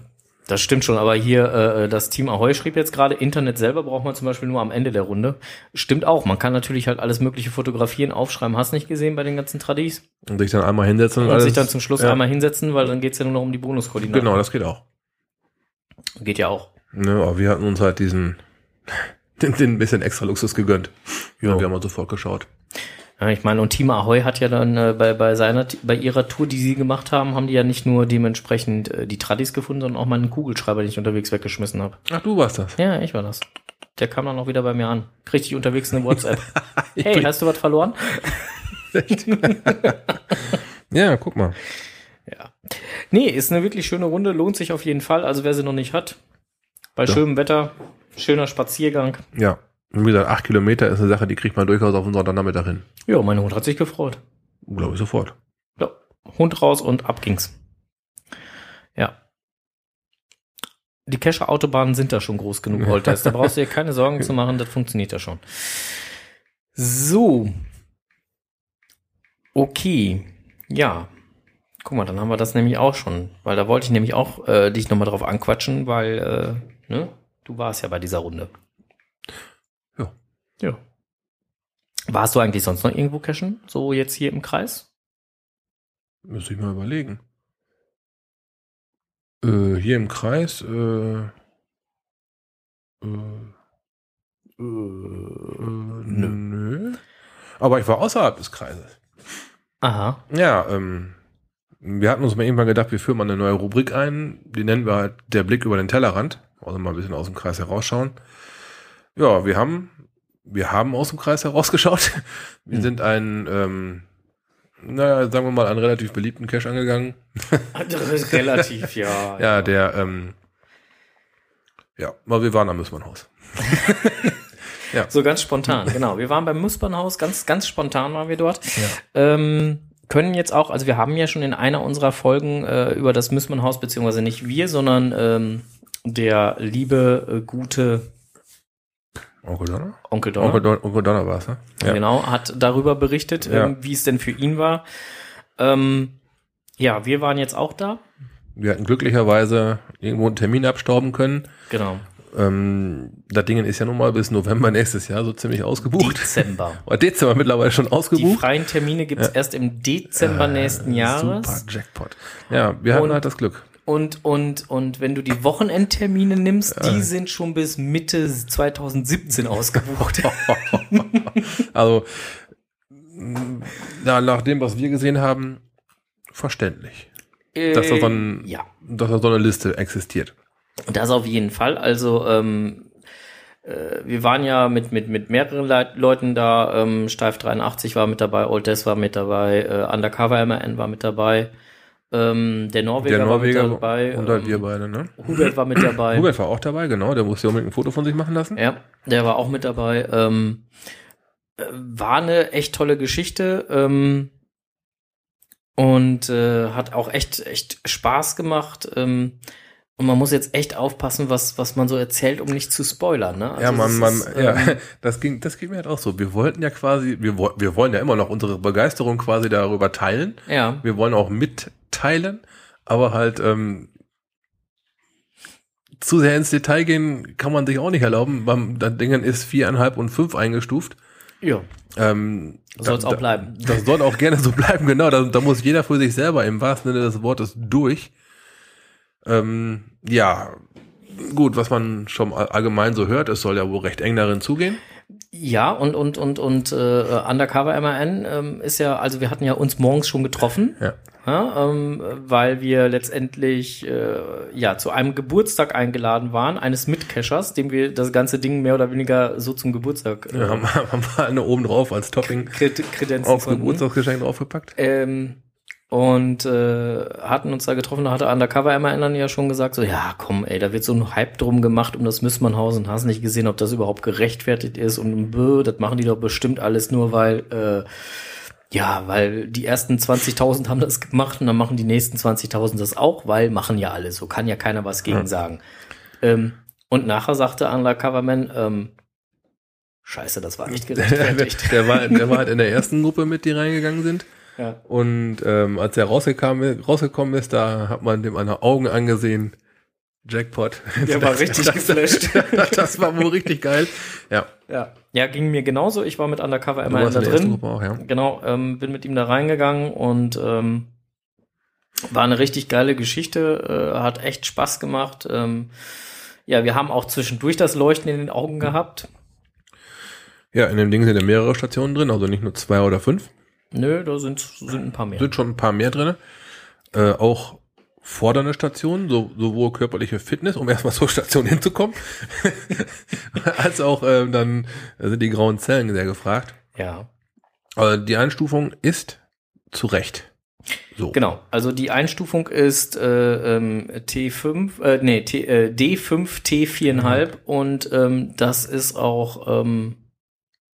Das stimmt schon, aber hier äh, das Team Ahoy schrieb jetzt gerade, Internet selber braucht man zum Beispiel nur am Ende der Runde. Stimmt auch, man kann natürlich halt alles mögliche fotografieren, aufschreiben, hast nicht gesehen bei den ganzen Tradis. Und sich dann einmal hinsetzen Und alles- sich dann zum Schluss ja. einmal hinsetzen, weil dann geht's ja nur noch um die Bonuskoordinaten. Genau, das geht auch. Geht ja auch. Ne, aber wir hatten uns halt diesen den, den ein bisschen extra Luxus gegönnt. Ja, wir haben mal sofort geschaut. Ja, ich meine, und Team Ahoy hat ja dann äh, bei, bei seiner, bei ihrer Tour, die sie gemacht haben, haben die ja nicht nur dementsprechend äh, die Tradis gefunden, sondern auch meinen Kugelschreiber, den ich unterwegs weggeschmissen habe. Ach, du warst das. Ja, ich war das. Der kam dann auch wieder bei mir an. Ich unterwegs eine WhatsApp. hey, hast du was verloren? Ja, guck mal. Ja. Nee, ist eine wirklich schöne Runde, lohnt sich auf jeden Fall. Also wer sie noch nicht hat, bei Ja. schönem Wetter, schöner Spaziergang. Ja. Und wie gesagt, acht Kilometer ist eine Sache, die kriegt man durchaus auf den Sonntagnachmittag hin. Ja, mein Hund hat sich gefreut. Glaube ich sofort. Ja, Hund raus und ab ging's. Ja. Die Kescher Autobahnen sind da schon groß genug, Holtest. Da brauchst du dir keine Sorgen zu machen, das funktioniert ja schon. So. Okay. Ja. Guck mal, dann haben wir das nämlich auch schon. Weil da wollte ich nämlich auch äh, dich nochmal drauf anquatschen, weil, äh, ne, du warst ja bei dieser Runde. Ja. Warst du eigentlich sonst noch irgendwo cashen? So jetzt hier im Kreis? Müsste ich mal überlegen. Äh, hier im Kreis, äh, äh, äh, nö. nö. Aber ich war außerhalb des Kreises. Aha. Ja, ähm, wir hatten uns mal irgendwann gedacht, wir führen mal eine neue Rubrik ein. Die nennen wir halt der Blick über den Tellerrand. Also mal ein bisschen aus dem Kreis herausschauen. Ja, wir haben, wir haben aus dem Kreis herausgeschaut. Wir Hm. sind einen, ähm, naja, sagen wir mal, einen relativ beliebten Cache angegangen. Relativ, ja. Ja, der, ähm, ja, aber wir waren am Müssmannhaus. So ganz spontan, genau. Wir waren beim Muspernhaus, ganz, ganz spontan waren wir dort. Ja. Ähm, können jetzt auch, also wir haben ja schon in einer unserer Folgen äh, über das Müssmannhaus, beziehungsweise nicht wir, sondern ähm, der liebe, äh, gute Onkel Donner? Onkel Donner, Onkel, Don Onkel Donner war es, ne? Ja. genau, hat darüber berichtet, Ja. ähm, wie es denn für ihn war. Ähm, ja, wir waren jetzt auch da. Wir hatten glücklicherweise irgendwo einen Termin abstauben können. Genau. Ähm, das Ding ist ja nun mal bis November nächstes Jahr so ziemlich ausgebucht. Dezember. Oder Dezember mittlerweile schon Die ausgebucht. freien Termine gibt es erst im Dezember nächsten Jahres. Super Jackpot. Ja, wir hatten Und- halt das Glück. Und, und, und wenn du die Wochenendtermine nimmst, die sind schon bis Mitte 2017 ausgebucht. Also, ja, nach dem, was wir gesehen haben, verständlich, dass da so, ein, ja, dass da so eine Liste existiert. das auf jeden Fall. Also, ähm, äh, wir waren ja mit, mit, mit mehreren Leit Leuten da. Ähm, Steif 83 war mit dabei, Old Death war mit dabei, äh, Undercover MN war mit dabei. Ähm, der Norweger, Der Norweger war mit dabei. und halt ähm, wir beide, ne? Hubert war mit dabei. Hubert war auch dabei, genau. Der musste ja unbedingt ein Foto von sich machen lassen. Ja, der war auch mit dabei. Ähm, äh, war eine echt tolle Geschichte ähm, und äh, hat auch echt echt Spaß gemacht. Ähm, und man muss jetzt echt aufpassen, was was man so erzählt, um nicht zu spoilern. Ne? Also ja, man, das man, ist, ja, ähm, das ging, das ging mir halt auch so. Wir wollten ja quasi, wir, wir wollen ja immer noch unsere Begeisterung quasi darüber teilen. ja, Wir wollen auch mitteilen, aber halt ähm, zu sehr ins Detail gehen kann man sich auch nicht erlauben. Beim das Ding ist viereinhalb und fünf eingestuft. ja, Ähm, soll's da- auch bleiben. Das soll auch gerne so bleiben, genau. Da, da muss jeder für sich selber im wahrsten Sinne des Wortes durch. Ähm, ja, gut, was man schon all- allgemein so hört, es soll ja wohl recht eng darin zugehen. Ja, und, und, und, und äh, Undercover MAN ähm, ist ja, also wir hatten ja uns morgens schon getroffen, Ja. Ja, ähm, weil wir letztendlich äh, ja zu einem Geburtstag eingeladen waren, eines Mitcachers, dem wir das ganze Ding mehr oder weniger so zum Geburtstag äh, Wir haben, haben wir eine oben drauf als Topping Kred Kredenzen konnten. Geburtstagsgeschenk draufgepackt. Ähm, und äh, hatten uns da getroffen, da hatte Undercover MAN dann ja schon gesagt, so, ja, komm, ey, da wird so ein Hype drum gemacht um das Müssmannhaus und hast nicht gesehen, ob das überhaupt gerechtfertigt ist und bö, das machen die doch bestimmt alles nur, weil, äh, ja, weil die ersten 20.000 haben das gemacht und dann machen die nächsten 20.000 das auch, weil machen ja alle so, kann ja keiner was gegen Ja. sagen. Ähm, und nachher sagte Undercoverman, ähm, scheiße, das war nicht gerechtfertigt. der, war, der war halt in der ersten Gruppe mit, die reingegangen sind. ja. Und ähm, als er rausgekommen, rausgekommen ist, da hat man dem an den Augen angesehen, Jackpot. Der war richtig das, geflasht. das war wohl richtig geil. Ja, Ja. ja, ging mir genauso. Ich war mit Undercover immer da in der ersten drin. Auch, ja. Genau, ähm, bin mit ihm da reingegangen und ähm, war eine richtig geile Geschichte, äh, hat echt Spaß gemacht. Ähm, ja, wir haben auch zwischendurch das Leuchten in den Augen gehabt. Ja, in dem Ding sind ja mehrere Stationen drin, also nicht nur zwei oder fünf. Nö, da sind, sind ein paar mehr. Sind schon ein paar mehr drin. Äh, auch fordernde Stationen, so, sowohl körperliche Fitness, um erstmal zur Station hinzukommen, als auch ähm, dann sind die grauen Zellen sehr gefragt. Ja, Aber die Einstufung ist zu Recht. So. genau. Also die Einstufung ist äh, ähm, T5, äh, nee, T, äh, D5, T4,5 und ähm, das ist auch ähm,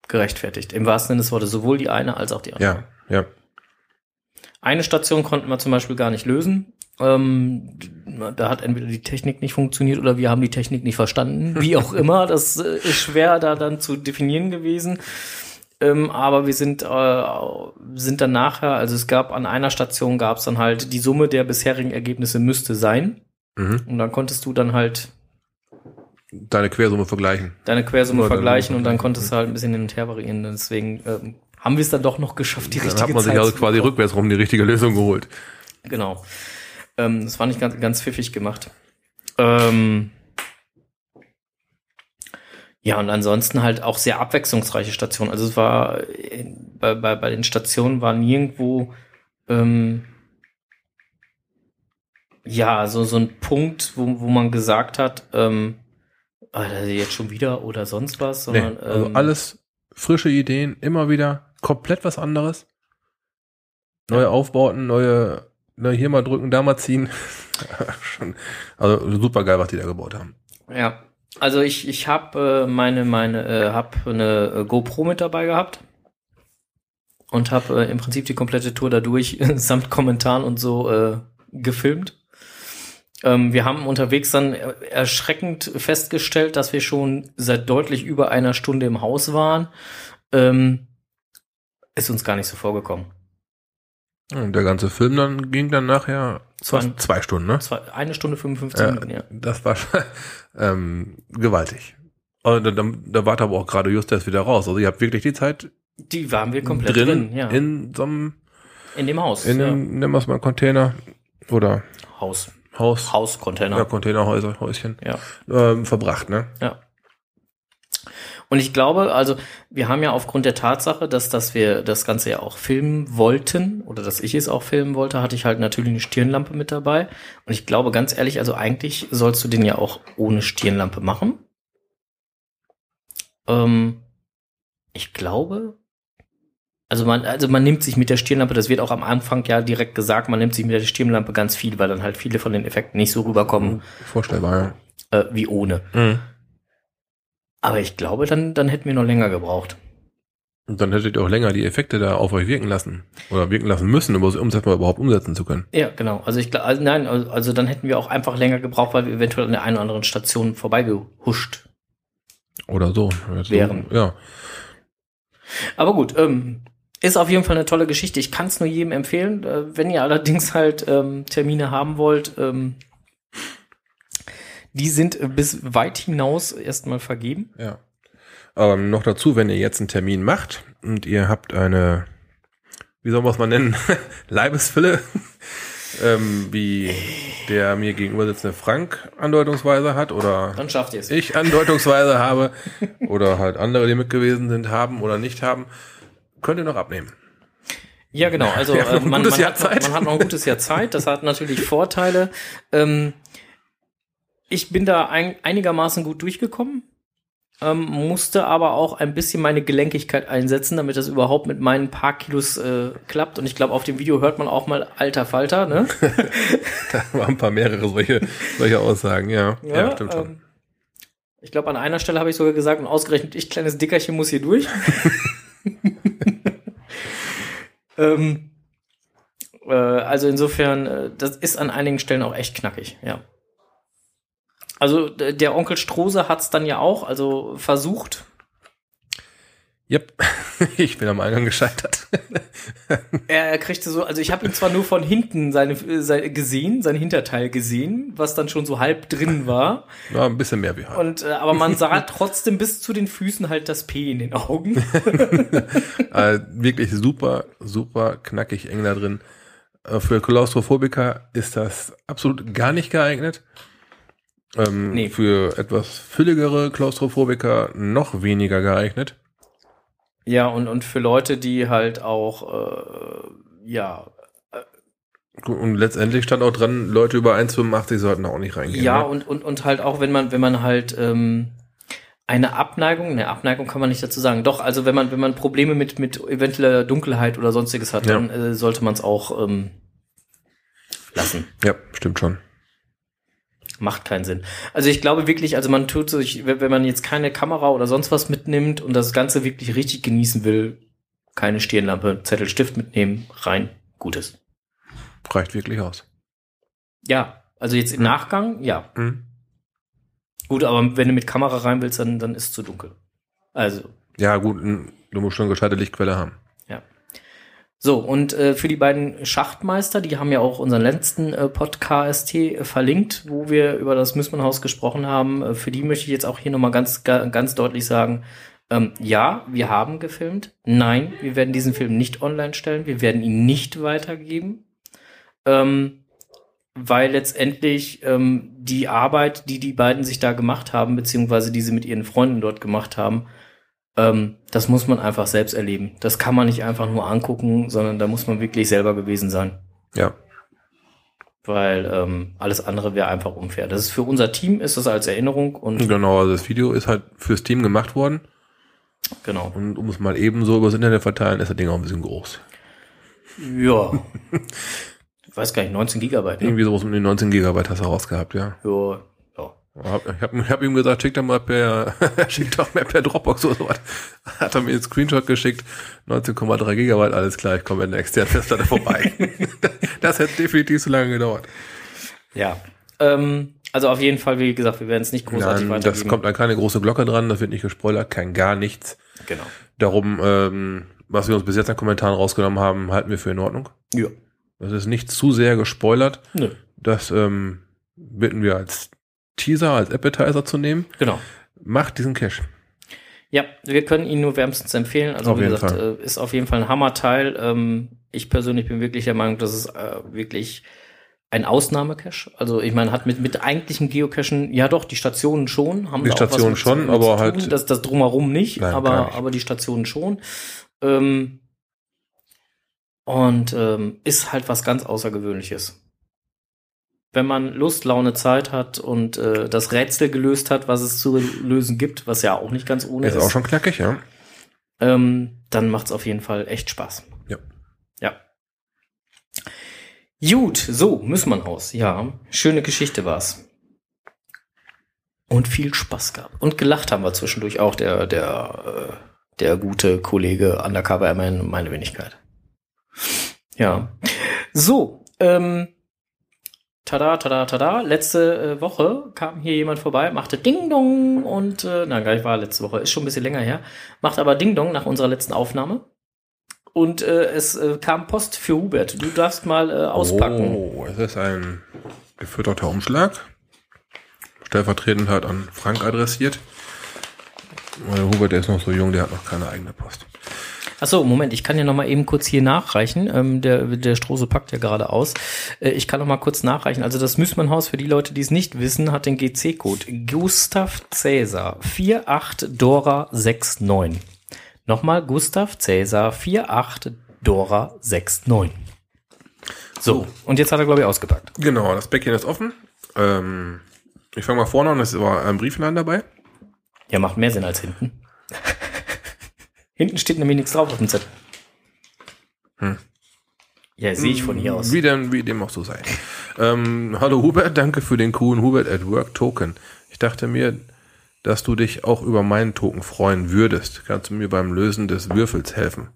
gerechtfertigt. Im wahrsten Sinne des Wortes, sowohl die eine als auch die andere. Ja, ja. Eine Station konnten wir zum Beispiel gar nicht lösen. Ähm, da hat entweder die Technik nicht funktioniert oder wir haben die Technik nicht verstanden. Wie auch immer, das äh, ist schwer da dann zu definieren gewesen. Ähm, aber wir sind, äh, sind dann nachher, also es gab an einer Station gab es dann halt die Summe der bisherigen Ergebnisse müsste sein. Mhm. Und dann konntest du dann halt Deine Quersumme vergleichen. deine Quersumme Oder dann- vergleichen und dann konntest du halt ein bisschen hin und her variieren. Deswegen ähm, haben wir es dann doch noch geschafft, die Dann richtige hat man sich also quasi rückwärts rum die richtige Lösung geholt. Genau. Ähm, das fand ich ganz, ganz pfiffig gemacht. Ähm, ja, und ansonsten halt auch sehr abwechslungsreiche Stationen. Also es war äh, bei, bei, bei den Stationen war nirgendwo ähm, ja so, so ein Punkt, wo, wo man gesagt hat, ähm, Alter, jetzt schon wieder oder sonst was, Nee, sondern also ähm, alles frische Ideen, immer wieder komplett was anderes. Neue Aufbauten, neue, ne, hier mal drücken, da mal ziehen. Schon, also super geil, was die da gebaut haben. Ja, also ich, ich habe äh, meine, meine, äh, hab eine äh, GoPro mit dabei gehabt und habe äh, im Prinzip die komplette Tour dadurch samt Kommentaren und so äh, gefilmt. Ähm, wir haben unterwegs dann er- erschreckend festgestellt, dass wir schon seit deutlich über einer Stunde im Haus waren. Ähm, ist uns gar nicht so vorgekommen. Und der ganze Film dann ging dann nachher Zwei- zwei Stunden, ne? Zwei, eine Stunde 55 Ja, Minuten, ja. Das war ähm, gewaltig. Und dann, da war aber auch gerade just das wieder raus. Also ihr habt wirklich die Zeit Die waren wir komplett drin, drin, ja. In, in so einem, dem Haus. in ja. einem, nennen wir es mal Container oder Haus. Haus, Hauscontainer. ja, Containerhäuser, Häuschen, ja. ähm, verbracht, ne? Ja. Und ich glaube, also wir haben ja aufgrund der Tatsache, dass, dass wir das Ganze ja auch filmen wollten oder dass ich es auch filmen wollte, hatte ich halt natürlich eine Stirnlampe mit dabei. Und ich glaube ganz ehrlich, also eigentlich sollst du den ja auch ohne Stirnlampe machen. Ähm, ich glaube, also man, also man nimmt sich mit der Stirnlampe, das wird auch am Anfang ja direkt gesagt, man nimmt sich mit der Stirnlampe ganz viel, weil dann halt viele von den Effekten nicht so rüberkommen Vorstellbar, äh, wie ohne. Mhm. Aber ich glaube, dann, dann hätten wir noch länger gebraucht. Und dann hättet ihr auch länger die Effekte da auf euch wirken lassen. Oder wirken lassen müssen, um es überhaupt umsetzen zu können. Ja, genau. Also ich glaube, also nein, also, also dann hätten wir auch einfach länger gebraucht, weil wir eventuell an der einen oder anderen Station vorbeigehuscht. Oder so. Jetzt so, Wären. Ja. Aber gut, ähm, ist auf jeden Fall eine tolle Geschichte. Ich kann es nur jedem empfehlen. Äh, wenn ihr allerdings halt ähm, Termine haben wollt, ähm, die sind äh, bis weit hinaus erstmal vergeben. Ja. Ähm, noch dazu, wenn ihr jetzt einen Termin macht und ihr habt eine, wie soll man es mal nennen, Leibesfülle, ähm, wie der mir gegenüber sitzende Frank andeutungsweise hat oder Dann schafft ihr es. ich andeutungsweise habe oder halt andere, die mit gewesen sind, haben oder nicht haben, könnt ihr noch abnehmen. Ja, genau. Also äh, man, man, hat man hat noch ein gutes Jahr Zeit. Das hat natürlich Vorteile. Ähm, ich bin da ein, einigermaßen gut durchgekommen, ähm, musste aber auch ein bisschen meine Gelenkigkeit einsetzen, damit das überhaupt mit meinen paar Kilos äh, klappt. Und ich glaube, auf dem Video hört man auch mal alter Falter. Ne? Da waren ein paar mehrere solche, solche Aussagen, ja. Ja, stimmt schon. ähm, ich glaube, an einer Stelle habe ich sogar gesagt, und ausgerechnet ich, kleines Dickerchen, muss hier durch. ähm, äh, also insofern, äh, das ist an einigen Stellen auch echt knackig, ja. Also der Onkel Strose hat es dann ja auch, also versucht. Yep. Ich bin am Eingang gescheitert. Er, er kriegte so, also ich habe ihn zwar nur von hinten seine, seine gesehen, sein Hinterteil gesehen, was dann schon so halb drin war. War ein bisschen mehr wie Haar. Und äh, aber man sah trotzdem bis zu den Füßen halt das P in den Augen. äh, wirklich super, super knackig eng da drin. Äh, für Klaustrophobiker ist das absolut gar nicht geeignet. Ähm, Nee. Für etwas fülligere Klaustrophobiker noch weniger geeignet. Ja, und, und für Leute, die halt auch, äh, ja, Und letztendlich stand auch dran, Leute über 1,85 sollten auch nicht reingehen. ja, ne? und, und, und halt auch, wenn man, wenn man halt ähm, eine Abneigung, eine Abneigung kann man nicht dazu sagen. Doch, also wenn man, wenn man Probleme mit, mit eventueller Dunkelheit oder sonstiges hat, Ja. dann äh, sollte man es auch ähm, lassen. ja, stimmt schon. Macht keinen Sinn. Also ich glaube wirklich, also man tut sich, wenn man jetzt keine Kamera oder sonst was mitnimmt und das Ganze wirklich richtig genießen will, keine Stirnlampe, Zettel, Stift mitnehmen, rein, gutes. Reicht wirklich aus. Ja, also jetzt im Nachgang, ja. Mhm. Gut, aber wenn du mit Kamera rein willst, dann, dann ist es zu dunkel. Also, Ja, gut, Du musst schon eine gescheite Lichtquelle haben. So, und äh, für die beiden Schachtmeister, die haben ja auch unseren letzten äh, Podcast äh, verlinkt, wo wir über das Müssmannhaus gesprochen haben. Äh, für die möchte ich jetzt auch hier nochmal ganz, ga, ganz deutlich sagen, ähm, ja, wir haben gefilmt. Nein, wir werden diesen Film nicht online stellen. Wir werden ihn nicht weitergeben. Ähm, weil letztendlich ähm, die Arbeit, die die beiden sich da gemacht haben, beziehungsweise die sie mit ihren Freunden dort gemacht haben, ähm, das muss man einfach selbst erleben. Das kann man nicht einfach nur angucken, sondern da muss man wirklich selber gewesen sein. Ja. Weil ähm, alles andere wäre einfach unfair. Das ist für unser Team ist das als Erinnerung und Genau, also das Video ist halt fürs Team gemacht worden. genau. Und um es mal eben so übers Internet verteilen, ist das Ding auch ein bisschen groß. Ja. ich weiß gar nicht, 19 Gigabyte. Ne? Irgendwie sowas um die 19 Gigabyte hast du rausgehabt, ja. Ja, Ich habe hab ihm gesagt, schick doch mal per, schick doch mal per Dropbox oder sowas. Hat er mir einen Screenshot geschickt, 19,3 Gigabyte, alles klar, ich komme mit einer externen Festplatte vorbei. das hätte definitiv zu lange gedauert. Ja. Ähm, also auf jeden Fall, wie gesagt, wir werden es nicht großartig Nein, das kommt an keine große Glocke dran, das wird nicht gespoilert, kein gar nichts. Genau. Darum, ähm, was wir uns bis jetzt an Kommentaren rausgenommen haben, halten wir für in Ordnung. Ja. Das ist nicht zu sehr gespoilert. Nö. Das ähm, bitten wir als Teaser, als Appetizer zu nehmen. Genau. Macht diesen Cache. Ja, wir können ihn nur wärmstens empfehlen. Also Auf wie gesagt, Fall. äh, ist auf jeden Fall ein Hammerteil. Ähm, ich persönlich bin wirklich der Meinung, dass es äh, wirklich ein Ausnahmecache. Also ich meine, hat mit mit eigentlichen Geocachen ja doch die Stationen schon haben Die Stationen schon, aber halt- das das drumherum nicht, Nein, aber nicht. aber die Stationen schon. Ähm, und ähm, ist halt was ganz Außergewöhnliches. Wenn man Lust, Laune, Zeit hat und äh, das Rätsel gelöst hat, was es zu lösen gibt, was ja auch nicht ganz ohne Ist auch schon knackig, ja. ähm, dann macht's auf jeden Fall echt Spaß. Ja. Ja. Gut, so, Müssmannhaus. Ja, schöne Geschichte war's. Und viel Spaß gehabt. Und gelacht haben wir zwischendurch auch, der, der, äh, der gute Kollege Undercover Airman meine Wenigkeit. Ja. So, ähm, tada, tada, tada. Letzte äh, Woche kam hier jemand vorbei, machte Ding Dong und, äh, nein, gar nicht war letzte Woche, ist schon ein bisschen länger her, macht aber Ding Dong nach unserer letzten Aufnahme. Und äh, es äh, kam Post für Hubert. Du darfst mal äh, auspacken. Oh, es ist ein gefütterter Umschlag. Stellvertretend halt an Frank adressiert. Weil Hubert, der ist noch so jung, der hat noch keine eigene Post. Ach so, Moment, ich kann ja noch mal eben kurz hier nachreichen. Ähm, der, der Strose packt ja gerade aus. Äh, ich kann noch mal kurz nachreichen. Also das Müssmannhaus, für die Leute, die es nicht wissen, hat den GC-Code Gustav Cäsar 48 Dora 69. Nochmal Gustav Cäsar 48 Dora 69. So, und jetzt hat er, glaube ich, ausgepackt. Genau, das Päckchen ist offen. Ähm, ich fange mal vorne an, es war ein Brieflein dabei. Ja, macht mehr Sinn als hinten. Hinten steht nämlich nichts drauf auf dem Zettel. Hm. Ja, sehe ich von hier aus. Wie denn, wie dem auch so sei. Ähm, hallo Hubert, danke für den coolen Hubert at Work Token. Ich dachte mir, dass du dich auch über meinen Token freuen würdest. Kannst du mir beim Lösen des Würfels helfen?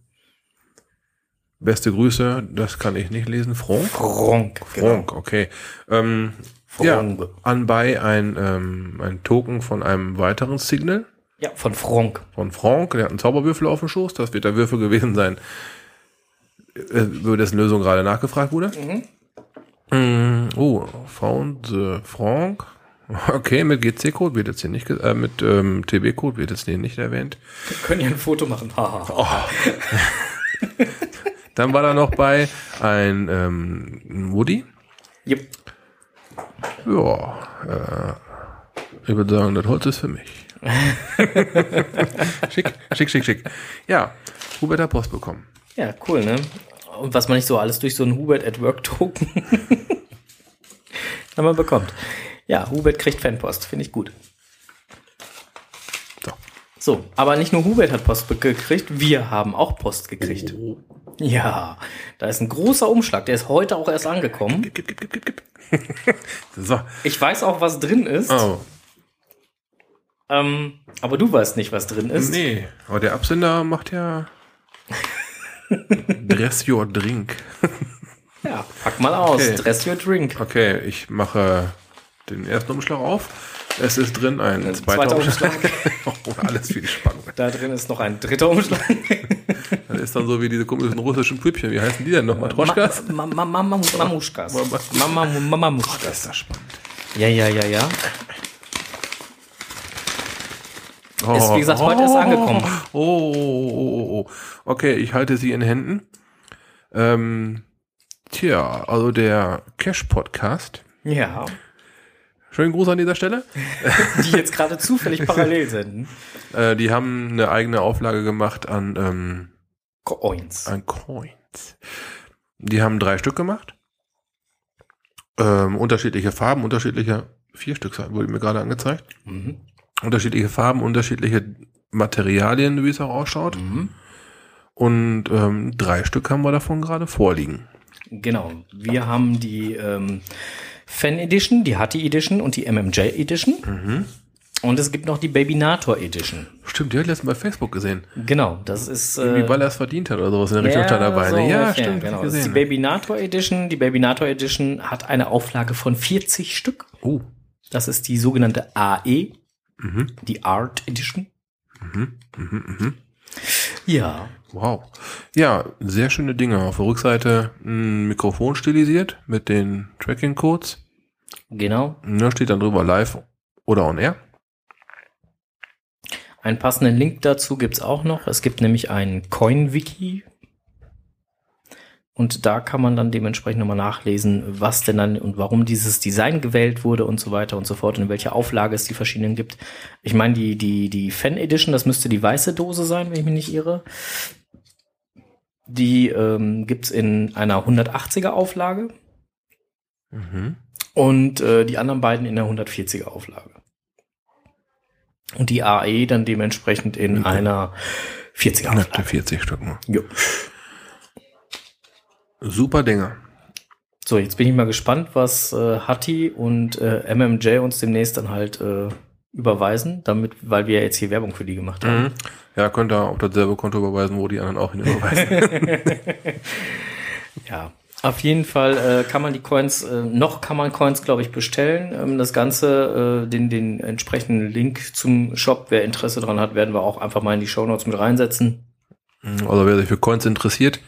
Beste Grüße, das kann ich nicht lesen. Frank? Fronk. Frank, okay. Ähm, ja, Frank. anbei ein, ähm, ein Token von einem weiteren Signal Ja, von Fronk. von Frank. Der hat einen Zauberwürfel auf dem Schoß. Das wird der Würfel gewesen sein, äh, über dessen Lösung gerade nachgefragt wurde. Mm, oh, found the Frank. Okay, mit GC-Code wird jetzt hier nicht, äh, mit ähm, TB-Code wird jetzt hier nicht erwähnt. Wir können ja ein Foto machen. Haha. Dann war da noch bei ein ähm, Woody. Jupp. Ja, äh, ich würde sagen, das Holz ist für mich. schick, schick, schick, schick. Ja, Hubert hat Post bekommen. Ja, cool, ne? Und was man nicht so alles durch so einen Hubert at Work Token man bekommt. Ja, Hubert kriegt Fanpost, finde ich gut. So. So, aber nicht nur Hubert hat Post gekriegt, wir haben auch Post gekriegt. Ja, da ist ein großer Umschlag, der ist heute auch erst angekommen. Gib, gib, gib, gib, gib. so. Ich weiß auch, was drin ist, Oh, ähm, aber du weißt nicht, was drin ist. nee. Aber der Absender macht ja Dress your drink. Ja, pack mal aus, Okay. dress your drink. Okay, ich mache den ersten Umschlag auf. Es ist drin ein Ein zweiter, zweiter Umschlag. oh, alles viel Spannung. Da drin ist noch ein dritter Umschlag. Das ist dann so wie diese komischen russischen Püppchen. Wie heißen die denn noch? Matroschkas? Ma ma ma ma Mamuschkas. Mama Mamuschkas. Das ist ja spannend. Ja, ja, ja, ja. Oh, Ist, wie gesagt, heute erst angekommen. Oh, oh, oh, oh, oh. Okay, ich halte sie in Händen. Ähm, tja, also der Cash-Podcast. Ja. Schönen Gruß an dieser Stelle. Die jetzt gerade zufällig parallel senden. Äh, die haben eine eigene Auflage gemacht an, ähm, Coins. an Coins. Die haben drei Stück gemacht. Ähm, unterschiedliche Farben, unterschiedliche, vier Stück wurde mir gerade angezeigt. Mhm. Unterschiedliche Farben, unterschiedliche Materialien, wie es auch ausschaut. Mhm. Und ähm, drei Stück haben wir davon gerade vorliegen. Genau. Wir haben die ähm, Fan Edition, die Hattie Edition und die MMJ Edition. Mhm. Und es gibt noch die Babynator Edition. Stimmt, die hat letztens bei Facebook gesehen. Genau, das ist Irgendwie, äh, weil er es verdient hat oder sowas in der Richtung stand dabei. so ne? ja, ungefähr, stimmt. Genau. Das ich ist die. Babynator Edition. Die Babynator Edition hat eine Auflage von 40 Stück. Oh. Das ist die sogenannte AE, Mhm. die Art Edition. Mhm. Mhm. Mhm. Ja. Wow. Ja, sehr schöne Dinge. Auf der Rückseite ein Mikrofon stilisiert mit den Tracking-Codes. Genau. Da steht dann drüber live oder on air. Einen passenden Link dazu gibt's auch noch. Es gibt nämlich ein Coin-Wiki. Und da kann man dann dementsprechend nochmal nachlesen, was denn dann und warum dieses Design gewählt wurde und so weiter und so fort und in welcher Auflage es die verschiedenen gibt. Ich meine, die, die, die Fan Edition, das müsste die weiße Dose sein, wenn ich mich nicht irre. Die ähm, gibt's in einer 180er Auflage Mhm. und äh, die anderen beiden in der 140er Auflage. Und die AE dann dementsprechend in Okay. einer 40er Knapp Auflage. 40 Stück nur. Jo. Super Dinge. So, jetzt bin ich mal gespannt, was äh, Hattie und äh, MMJ uns demnächst dann halt äh, überweisen, damit, weil wir ja jetzt hier Werbung für die gemacht haben. Mhm. Ja, könnt ihr auf dasselbe Konto überweisen, wo die anderen auch hin überweisen. Ja, auf jeden Fall äh, kann man die Coins, äh, noch kann man Coins, glaube ich, bestellen. Ähm, das Ganze, äh, den, den entsprechenden Link zum Shop, wer Interesse dran hat, werden wir auch einfach mal in die Shownotes mit reinsetzen. also wer sich für Coins interessiert,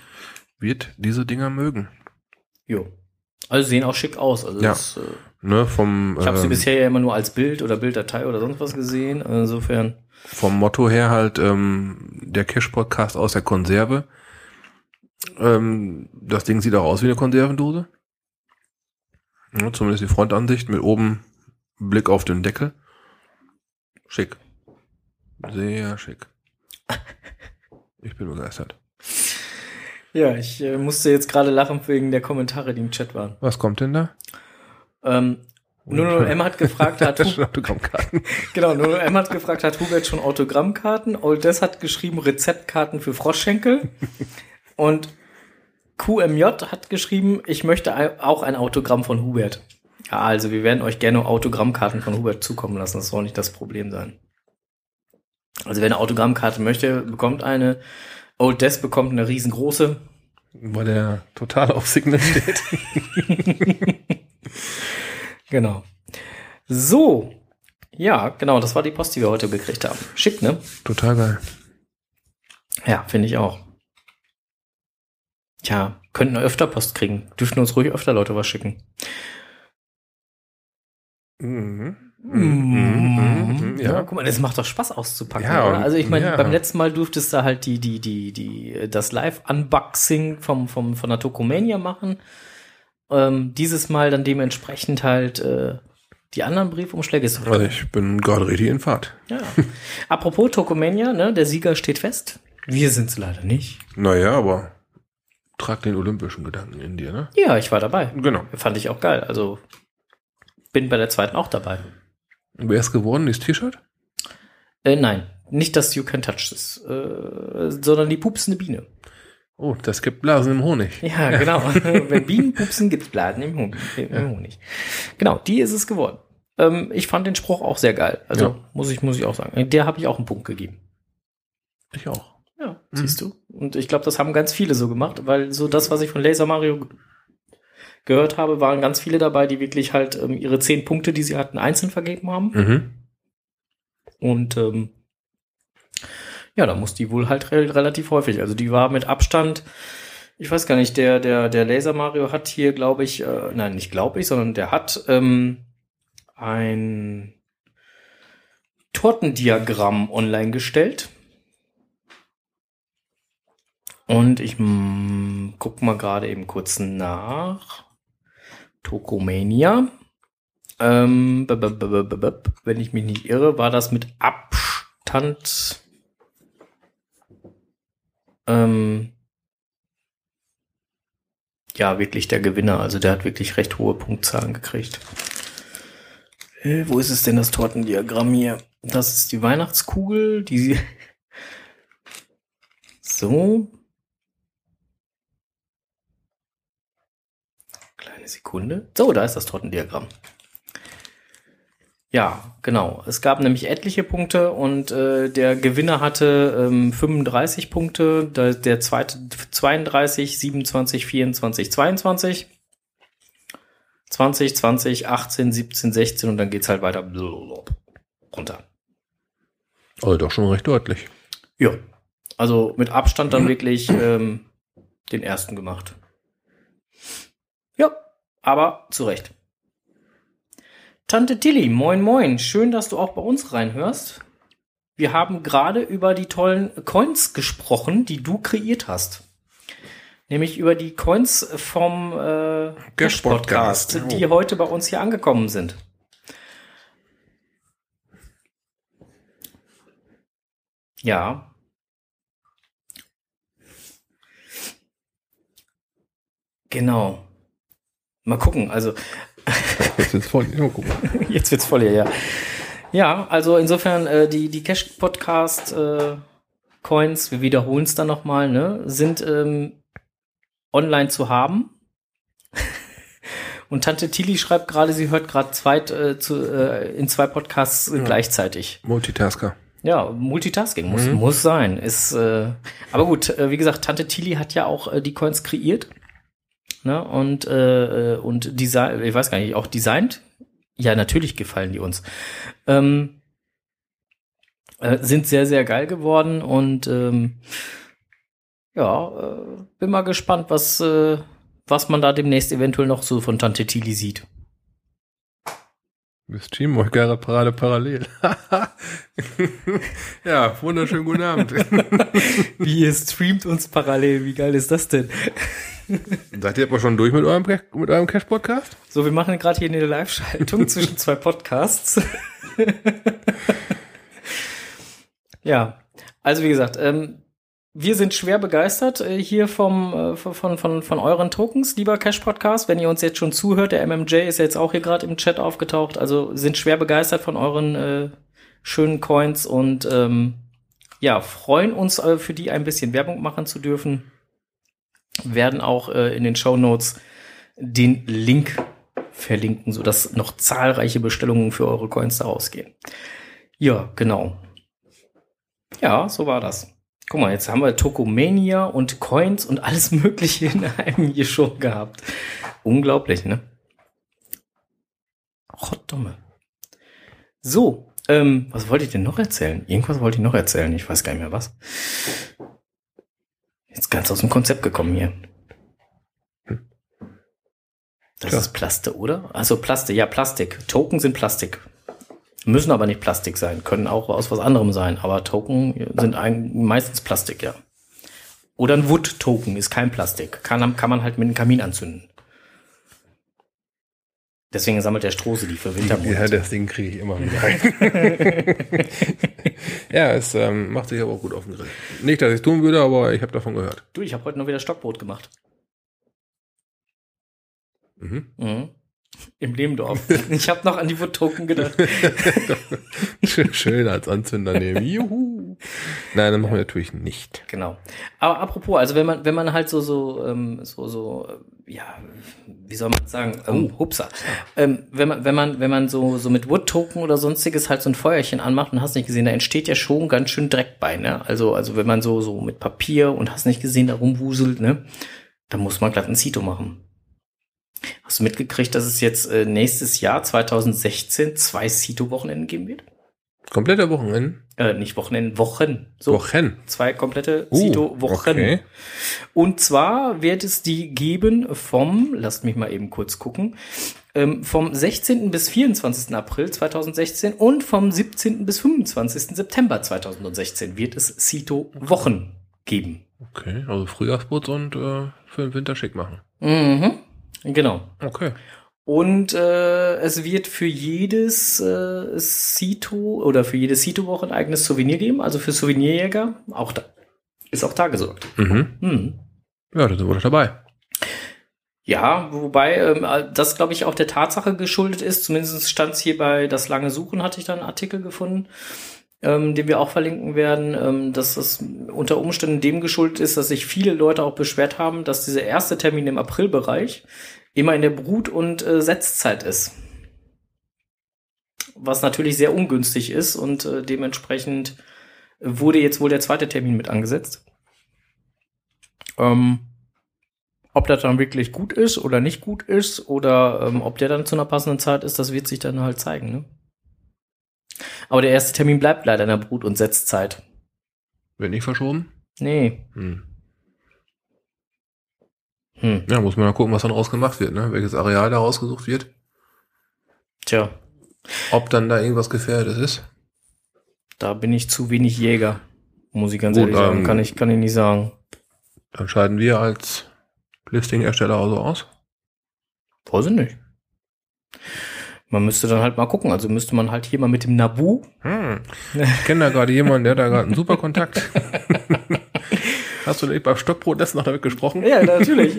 wird diese Dinger mögen. Jo. Also sehen auch schick aus. Also Ja. das, äh, Ne, vom, ich habe sie ähm, bisher ja immer nur als Bild oder Bilddatei oder sonst was gesehen. Also Insofern. vom Motto her halt ähm, der Cash-Podcast aus der Konserve. Ähm, das Ding sieht auch aus wie eine Konservendose. Ja, zumindest die Frontansicht mit oben Blick auf den Deckel. Schick. Sehr schick. Ich bin begeistert. Ja, ich äh, musste jetzt gerade lachen wegen der Kommentare, die im Chat waren. Was kommt denn da? Ähm, 00M hat gefragt, hat Hu- sind Autogrammkarten. genau, 00M hat gefragt, hat Hubert schon Autogrammkarten? Old Des hat geschrieben Rezeptkarten für Froschschenkel. Und QMJ hat geschrieben, ich möchte auch ein Autogramm von Hubert. Ja, also wir werden euch gerne Autogrammkarten von Hubert zukommen lassen. Das soll nicht das Problem sein. Also wer eine Autogrammkarte möchte, bekommt eine. Old Des bekommt eine riesengroße. Weil der total auf Signal steht. Genau. So. Ja, genau, das war die Post, die wir heute gekriegt haben. Schick, ne? total geil. Ja, finde ich auch. Tja, könnten öfter Post kriegen. Dürften uns ruhig öfter Leute was schicken. Mhm. Mhm. Ja, Ja. guck mal, das macht doch Spaß auszupacken. Ja, oder? Also ich meine, ja. beim letzten Mal durftest du halt die, die, die, die, das Live-Unboxing vom, vom, von der Tokomania machen. Ähm, dieses Mal dann dementsprechend halt äh, die anderen Briefumschläge. Ist Also ich bin gerade richtig in Fahrt. Ja. Apropos Tokomania, ne, der Sieger steht fest. Wir sind's leider nicht. Naja, aber trag den olympischen Gedanken in dir, ne? Ja, ich war dabei. Genau. Fand ich auch geil. Also bin bei der zweiten auch dabei. Wer ist geworden? Dieses T-Shirt? Äh, nein, nicht das You Can Touch This, äh, sondern die pupsende Biene. Oh, das gibt Blasen im Honig. Ja, genau. Wenn Bienen pupsen, gibt's Blasen im Honig. Im Honig. Genau, die ist es geworden. Ähm, ich fand den Spruch auch sehr geil. Also Ja. muss ich muss ich auch sagen. Der habe ich auch einen Punkt gegeben. Ich auch. Ja, Mhm. siehst du. Und ich glaube, das haben ganz viele so gemacht, weil so das, was ich von Laser Mario gehört habe, waren ganz viele dabei, die wirklich halt ähm, ihre zehn Punkte, die sie hatten, einzeln vergeben haben. Mhm. Und ähm, ja, da muss die wohl halt re relativ häufig. Also die war mit Abstand, ich weiß gar nicht, der, der, der Laser Mario hat hier, glaube ich, äh, nein, nicht glaube ich, sondern der hat ähm, ein Tortendiagramm online gestellt. Und ich guck mal gerade eben kurz nach. Tokomania. Ähm, wenn ich mich nicht irre, war das mit Abstand ähm, ja wirklich der Gewinner. Also der hat wirklich recht hohe Punktzahlen gekriegt. Äh, wo ist es denn das Tortendiagramm hier? Das ist die Weihnachtskugel, die so. Kleine Sekunde. So, da ist das Tortendiagramm. Ja, genau. Es gab nämlich etliche Punkte und äh, der Gewinner hatte ähm, 35 Punkte, der, der zweite 32, 27, 24, 22. 20, 20, 18, 17, 16 und dann geht's halt weiter runter. Also doch schon recht deutlich. Ja, also mit Abstand dann wirklich ähm, den ersten gemacht. Aber zu Recht. Tante Tilly, moin moin, schön, dass du auch bei uns reinhörst. Wir haben gerade über die tollen Coins gesprochen, die du kreiert hast. Nämlich über die Coins vom äh, Cash Podcast, Podcast. die heute bei uns hier angekommen sind. Ja. Genau. Mal gucken, also Jetzt wird's voll. Mal gucken. Jetzt wird's voll hier, ja. Ja, also insofern äh, die die Cash Podcast äh, Coins, wir wiederholen es dann noch mal, ne, sind ähm, online zu haben. Und Tante Tilly schreibt gerade, sie hört gerade zwei äh, zu, äh, in zwei Podcasts äh, gleichzeitig. Multitasker. Ja, Multitasking muss Mhm. muss sein. Ist äh, aber gut, äh, wie gesagt, Tante Tilly hat ja auch äh, die Coins kreiert. Ne? Und äh, und design, ich weiß gar nicht, auch designt. Ja, natürlich gefallen die uns. Ähm, äh, sind sehr sehr geil geworden und ähm, ja, äh, bin mal gespannt, was äh, was man da demnächst eventuell noch so von Tante Tilly sieht. Wir streamen euch gerade Parade parallel. ja, wunderschönen guten Abend. Wie ihr streamt uns parallel, wie geil ist das denn? Seid ihr aber schon durch mit eurem, Cash- mit eurem Cash-Podcast? So, wir machen gerade hier eine Live-Schaltung zwischen zwei Podcasts. ja, also wie gesagt, ähm, wir sind schwer begeistert äh, hier vom, äh, von, von, von euren Tokens, lieber Cash Podcast. Wenn ihr uns jetzt schon zuhört, der MMJ ist jetzt auch hier gerade im Chat aufgetaucht. Also sind schwer begeistert von euren äh, schönen Coins und ähm, ja, freuen uns äh, für die ein bisschen Werbung machen zu dürfen. Werden auch in den Show Notes den Link verlinken, sodass noch zahlreiche Bestellungen für eure Coins da rausgehen. Ja, genau. Ja, so war das. Guck mal, jetzt haben wir Tokomania und Coins und alles Mögliche in einem hier schon gehabt. Unglaublich, ne? Gottdumme. So, ähm, was wollte ich denn noch erzählen? Irgendwas wollte ich noch erzählen, ich weiß gar nicht mehr was. Jetzt ganz aus dem Konzept gekommen hier. Das Tja. ist Plaste, oder? Also Plastik, ja, Plastik. Token sind Plastik. Müssen aber nicht Plastik sein, können auch aus was anderem sein, aber Token sind eigentlich meistens Plastik, ja. Oder ein Wood-Token ist kein Plastik. Kann, kann man halt mit einem Kamin anzünden. Deswegen sammelt der Strohse die für Ja, Wintermonate. das Ding kriege ich immer wieder rein. ja, es ähm, macht sich aber auch gut auf den Grill. Nicht, dass ich es tun würde, aber ich habe davon gehört. Du, ich habe heute noch wieder Stockbrot gemacht. Mhm. Mhm. Im Lehmdorf. Ich habe noch an die Wood-Token gedacht. Schön, als Anzünder nehmen. Juhu. Nein, das machen wir natürlich nicht. Genau. Aber apropos, also wenn man, wenn man halt so, so, ähm, so, so, äh, ja, wie soll man sagen, ähm, hupsa. Ähm, wenn man, wenn man, wenn man so, so mit Wood-Token oder sonstiges halt so ein Feuerchen anmacht und hast nicht gesehen, da entsteht ja schon ganz schön Dreck bei, ne? Also, also wenn man so, so mit Papier und hast nicht gesehen, da rumwuselt, ne? Da muss man glatt ein Zito machen. Hast du mitgekriegt, dass es jetzt äh, nächstes Jahr 2016 zwei Sito-Wochenenden geben wird? Komplette Wochenende. Äh, nicht Wochenenden, Wochen. So, Wochen. zwei komplette Uh, Sito-Wochen. okay. Und zwar wird es die geben vom, lasst mich mal eben kurz gucken, ähm, vom 16. bis 24. April 2016 und vom 17. bis 25. September 2016 wird es Sito-Wochen geben. Okay, also Frühjahrsputz und äh, für den Winter schick machen. Mhm. Genau. Okay. Und äh, es wird für jedes äh, Sito oder für jedes Sito-Woche ein eigenes Souvenir geben, also für Souvenirjäger. Auch da ist auch da gesorgt. Mhm. Hm. Ja, da sind wir doch dabei. Ja, wobei ähm, das, glaube ich, auch der Tatsache geschuldet ist. Zumindest stand es hier bei Das lange Suchen, hatte ich da einen Artikel gefunden, ähm, den wir auch verlinken werden, ähm, dass das unter Umständen dem geschuldet ist, dass sich viele Leute auch beschwert haben, dass dieser erste Termin im Aprilbereich immer in der Brut- und äh, Setzzeit ist. Was natürlich sehr ungünstig ist und äh, dementsprechend wurde jetzt wohl der zweite Termin mit angesetzt. Ähm, ob das dann wirklich gut ist oder nicht gut ist oder ähm, ob der dann zu einer passenden Zeit ist, das wird sich dann halt zeigen. Ne? Aber der erste Termin bleibt leider in der Brut- und Setzzeit. Wird nicht verschoben? Nee. Hm. Hm. Ja, muss man mal gucken, was dann rausgemacht wird, ne? Welches Areal da rausgesucht wird. Tja, Ob dann da irgendwas Gefährdetes ist. da bin ich zu wenig Jäger. Muss ich ganz Gut, ehrlich sagen. ähm, Kann ich, kann ich nicht sagen. Dann scheiden wir als Listing-Ersteller also aus. Weiß ich nicht. Man müsste dann halt mal gucken. Also müsste man halt hier mal mit dem Nabu. Hm. Ich kenne da gerade jemanden, der hat da gerade einen super Kontakt. Hast du nicht beim Stockbrot letztens noch damit gesprochen? Ja, natürlich.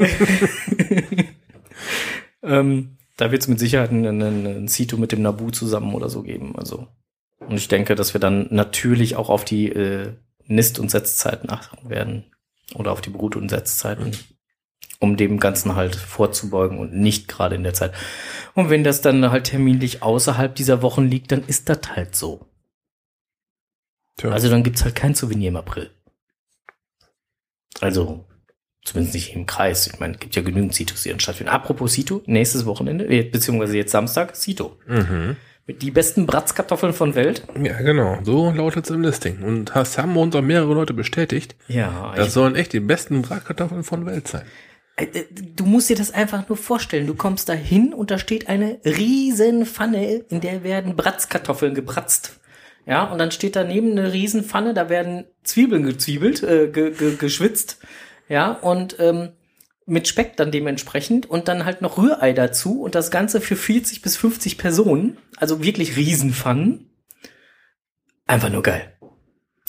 ähm, da wird es mit Sicherheit einen, einen, einen Sito mit dem Nabu zusammen oder so geben. Also. Und ich denke, dass wir dann natürlich auch auf die äh, Nist- und Setzzeiten achten werden. Oder auf die Brut- und Setzzeiten. Um dem Ganzen halt vorzubeugen und nicht gerade in der Zeit. Und wenn das dann halt terminlich außerhalb dieser Wochen liegt, dann ist das halt so. Tja. Also dann gibt's halt kein Souvenir im April. Also, zumindest nicht im Kreis. Ich meine, es gibt ja genügend Sitos, die dann stattfinden. Apropos Sito, nächstes Wochenende, äh, beziehungsweise jetzt Samstag, Sito. mhm. Mit die besten Bratzkartoffeln von Welt. Ja, genau. So lautet es im Listing. Und das haben uns auch mehrere Leute bestätigt. Ja, Das sollen echt die besten Bratkartoffeln von Welt sein. Äh, Du musst dir das einfach nur vorstellen. Du kommst da hin und da steht eine riesen Pfanne, in der werden Bratzkartoffeln gebratzt. Ja, und dann steht daneben eine riesen Pfanne, da werden Zwiebeln gezwiebelt, äh, ge, ge, geschwitzt. Ja, und ähm, mit Speck dann dementsprechend und dann halt noch Rührei dazu und das Ganze für 40 bis 50 Personen. Also wirklich Riesenpfannen. Einfach nur geil.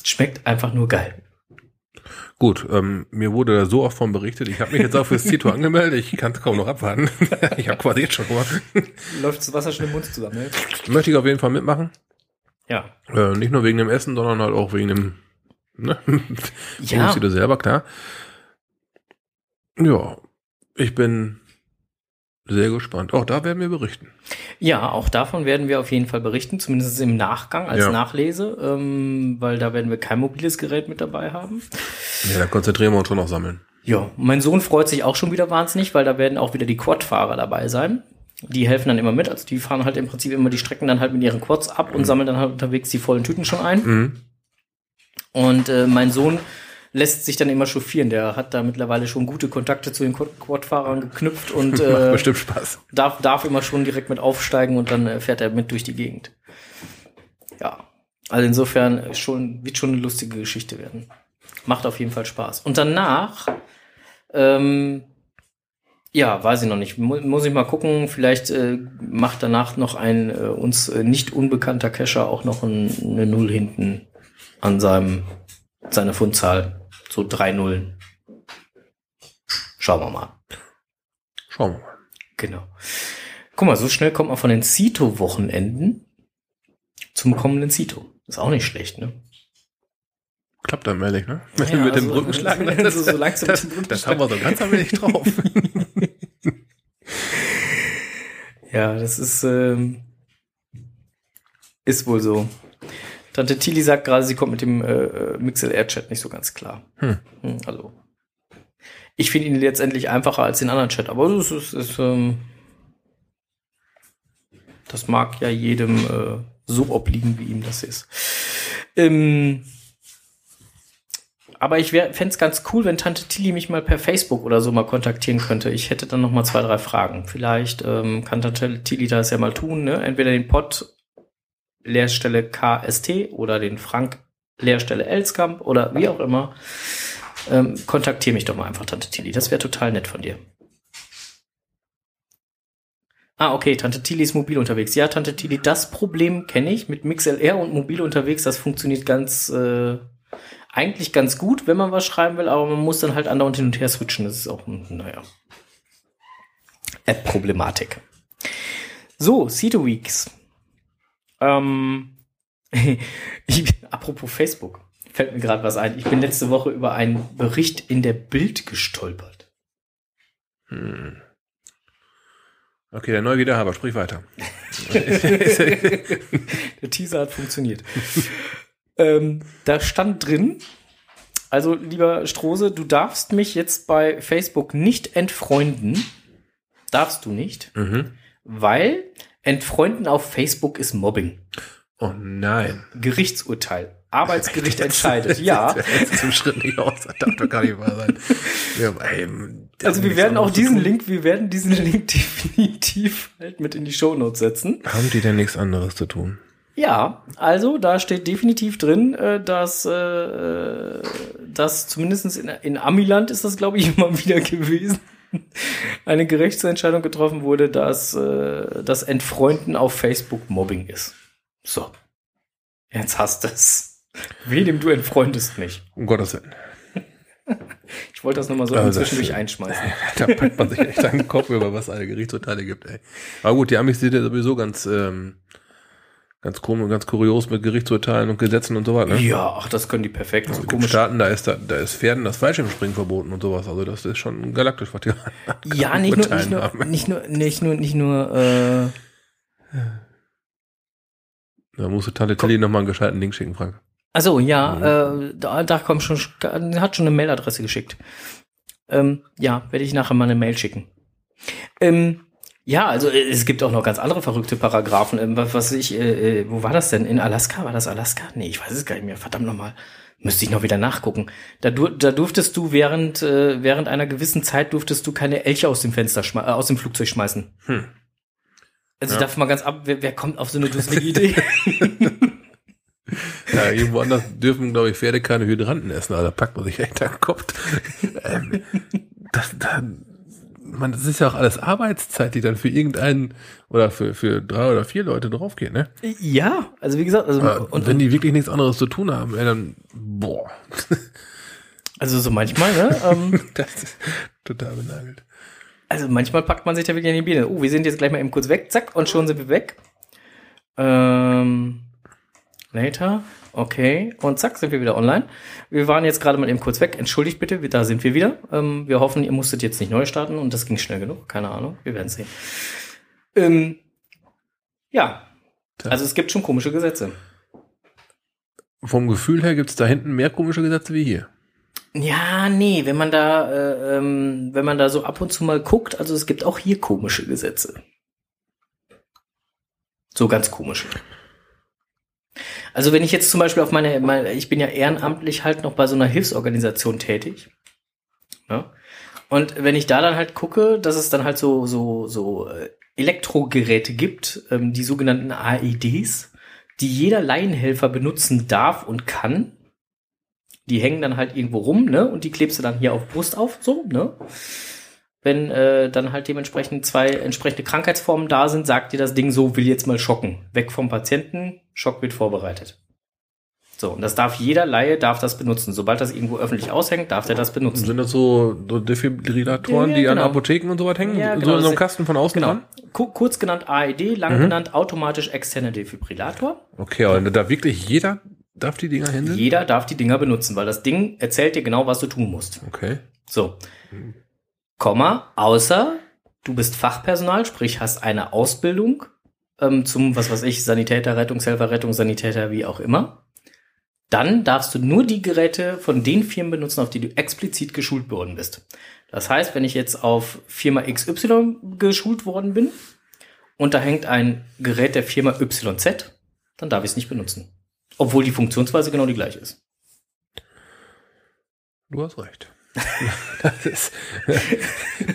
Schmeckt einfach nur geil. Gut, ähm, mir wurde da so oft von berichtet. Ich habe mich jetzt auch fürs Zito angemeldet. Ich kann es kaum noch abwarten. ich habe quasi jetzt schon gemacht. Läuft das Wasser schon im Mund zusammen, ne? Möchte ich auf jeden Fall mitmachen. Ja. Äh, nicht nur wegen dem Essen, sondern halt auch wegen dem ne? Ja. Zito selber, klar. Ja, ich bin sehr gespannt. Auch da werden wir berichten. Ja, auch davon werden wir auf jeden Fall berichten, zumindest im Nachgang als Ja. Nachlese, ähm, weil da werden wir kein mobiles Gerät mit dabei haben. Ja, da konzentrieren wir uns schon noch sammeln. Ja, mein Sohn freut sich auch schon wieder wahnsinnig, weil da werden auch wieder die Quad-Fahrer dabei sein. Die helfen dann immer mit, also die fahren halt im Prinzip immer die Strecken dann halt mit ihren Quads ab und sammeln dann halt unterwegs die vollen Tüten schon ein. Mhm. Und äh, mein Sohn lässt sich dann immer chauffieren. Der hat da mittlerweile schon gute Kontakte zu den Quad- Quad-Fahrern geknüpft und Macht äh, bestimmt Spaß. darf, darf immer schon direkt mit aufsteigen und dann äh, fährt er mit durch die Gegend. Ja. Also insofern schon, wird schon eine lustige Geschichte werden. Macht auf jeden Fall Spaß. Und danach, ähm, ja, weiß ich noch nicht. Mu muss ich mal gucken. Vielleicht äh, macht danach noch ein äh, uns äh, nicht unbekannter Cacher auch noch ein, eine Null hinten an seinem seiner Fundzahl. So drei Nullen. Schauen wir mal. Schauen wir mal. Genau. Guck mal, so schnell kommt man von den Cito-Wochenenden zum kommenden Cito. Ist auch nicht schlecht, ne? Klappt dann ehrlich, ne? Ja, mit dem also, Brückenschlag. so- Das, so langsam das, das haben wir so ganz am wenig drauf. Ja, das ist, ähm, ist wohl so. Tante Tilly sagt gerade, sie kommt mit dem äh, Mixel Air Chat nicht so ganz klar. Hm. Hm, Also, Ich finde ihn letztendlich einfacher als den anderen Chat, aber das ist, ist ähm, das mag ja jedem äh, so obliegen, wie ihm das ist. Ähm, aber ich fände es ganz cool, wenn Tante Tilly mich mal per Facebook oder so mal kontaktieren könnte. Ich hätte dann noch mal zwei, drei Fragen. Vielleicht ähm, kann Tante Tilly das ja mal tun. Ne? Entweder den Pod Leerstelle KST oder den Frank Leerstelle Elskamp oder wie auch immer. Ähm, kontaktiere mich doch mal einfach, Tante Tilly. Das wäre total nett von dir. Ah, okay, Tante Tilly ist mobil unterwegs. Ja, Tante Tilly, das Problem kenne ich mit MixLR und mobil unterwegs. Das funktioniert ganz, äh, eigentlich ganz gut, wenn man was schreiben will, aber man muss dann halt andauernd hin und her switchen. Das ist auch, naja, App-Problematik. So, Cito Weeks. Ähm, ich, apropos Facebook, fällt mir gerade was ein. Ich bin letzte Woche über einen Bericht in der Bild gestolpert. Hm. Okay, der da, aber sprich weiter. der Teaser hat funktioniert. ähm, da stand drin, also lieber Strose, du darfst mich jetzt bei Facebook nicht entfreunden. Darfst du nicht. Mhm. Weil Entfreunden auf Facebook ist Mobbing. Oh nein. Gerichtsurteil. Arbeitsgericht entscheidet. Ja. Zum Schritt nicht aus. Das darf doch gar nicht wahr sein. Ja, also wir werden auch diesen Link, wir werden diesen Link definitiv halt mit in die Shownotes setzen. Haben die denn nichts anderes zu tun? Ja, also da steht definitiv drin, äh, dass, äh, dass zumindest in, in Amiland ist das, glaube ich, immer wieder gewesen, eine Gerichtsentscheidung getroffen wurde, dass äh, das Entfreunden auf Facebook Mobbing ist. So. Jetzt hast du es. Wem du entfreundest mich. Um Gottes Willen. Ich wollte das nochmal so also zwischendurch einschmeißen. Da packt man sich echt einen Kopf über, was alle Gerichtsurteile gibt, ey. Aber gut, die Amis sind ja sowieso ganz, ähm, ganz komisch und ganz kurios mit Gerichtsurteilen und Gesetzen und so weiter. Ne? Ja, ach, das können die perfekt. Also komisch. Staaten, da ist, da, da ist Pferden das Fallschirmspringen verboten und sowas. Also das ist schon galaktisch, was die Ja, nicht nur, nicht nur, nicht nur, nicht nur, nicht nur, äh, Da musst du Tante Tilly nochmal einen gescheiten Link schicken, Frank. Also ja, mhm. äh, da, da kommt schon, hat schon eine Mailadresse geschickt. Ähm, ja, werde ich nachher mal eine Mail schicken. Ähm, ja, also äh, es gibt auch noch ganz andere verrückte Paragraphen. Ähm, was, ich, äh, äh, wo war das denn? In Alaska? War das Alaska? Nee, ich weiß es gar nicht mehr. Verdammt nochmal. Müsste ich noch wieder nachgucken. Da, du, da durftest du während, äh, während einer gewissen Zeit durftest du keine Elche aus dem Fenster äh, aus dem Flugzeug schmeißen. Hm. Also ja. ich darf mal ganz ab, wer, wer kommt auf so eine dusselige Idee? Ja, irgendwo anders dürfen, glaube ich, Pferde keine Hydranten essen, aber da packt man sich echt an den Kopf. ähm, das, das, man, das ist ja auch alles Arbeitszeit, die dann für irgendeinen oder für, für drei oder vier Leute draufgeht, ne? Ja, also wie gesagt, also aber, und wenn die wirklich nichts anderes zu tun haben, dann boah. Also so manchmal, ne? Ähm, das ist total benagelt. Also manchmal packt man sich da wirklich in die Biene. Oh, wir sind jetzt gleich mal eben kurz weg, zack, und schon sind wir weg. Ähm, later, okay, und zack, sind wir wieder online. Wir waren jetzt gerade mal eben kurz weg. Entschuldigt bitte, da sind wir wieder. Ähm, wir hoffen, ihr musstet jetzt nicht neu starten und das ging schnell genug. Keine Ahnung, wir werden sehen. Ähm, ja, also es gibt schon komische Gesetze. Vom Gefühl her gibt es da hinten mehr komische Gesetze wie hier. Ja, nee, wenn man da, äh, ähm, wenn man da so ab und zu mal guckt, also es gibt auch hier komische Gesetze. So ganz komische. Also wenn ich jetzt zum Beispiel auf meine, meine ich bin ja ehrenamtlich halt noch bei so einer Hilfsorganisation tätig. Ne? Und wenn ich da dann halt gucke, dass es dann halt so, so, so äh, Elektrogeräte gibt, ähm, die sogenannten AEDs, die jeder Laienhelfer benutzen darf und kann, die hängen dann halt irgendwo rum, ne? Und die klebst du dann hier auf Brust auf, so, ne? Wenn äh, dann halt dementsprechend zwei entsprechende Krankheitsformen da sind, sagt dir das Ding so, will jetzt mal schocken. Weg vom Patienten, Schock wird vorbereitet. So, und das darf jeder Laie darf das benutzen. Sobald das irgendwo öffentlich aushängt, darf der das benutzen. Sind das so, so Defibrillatoren, ja, die genau. an Apotheken und so was hängen? Ja, genau. So in so einem Kasten von außen genau. dran? Kurz genannt AED, lang mhm. genannt automatisch externer Defibrillator. Okay, und da wirklich jeder darf die Dinger händeln? Jeder darf die Dinger benutzen, weil das Ding erzählt dir genau, was du tun musst. Okay. So. Komma, außer du bist Fachpersonal, sprich hast eine Ausbildung ähm, zum, was weiß ich, Sanitäter, Rettungshelfer, Rettungssanitäter, wie auch immer. dann darfst du nur die Geräte von den Firmen benutzen, auf die du explizit geschult worden bist. Das heißt, wenn ich jetzt auf Firma XY geschult worden bin und da hängt ein Gerät der Firma YZ, dann darf ich es nicht benutzen. Obwohl die Funktionsweise genau die gleiche ist. Du hast recht. Das, ist,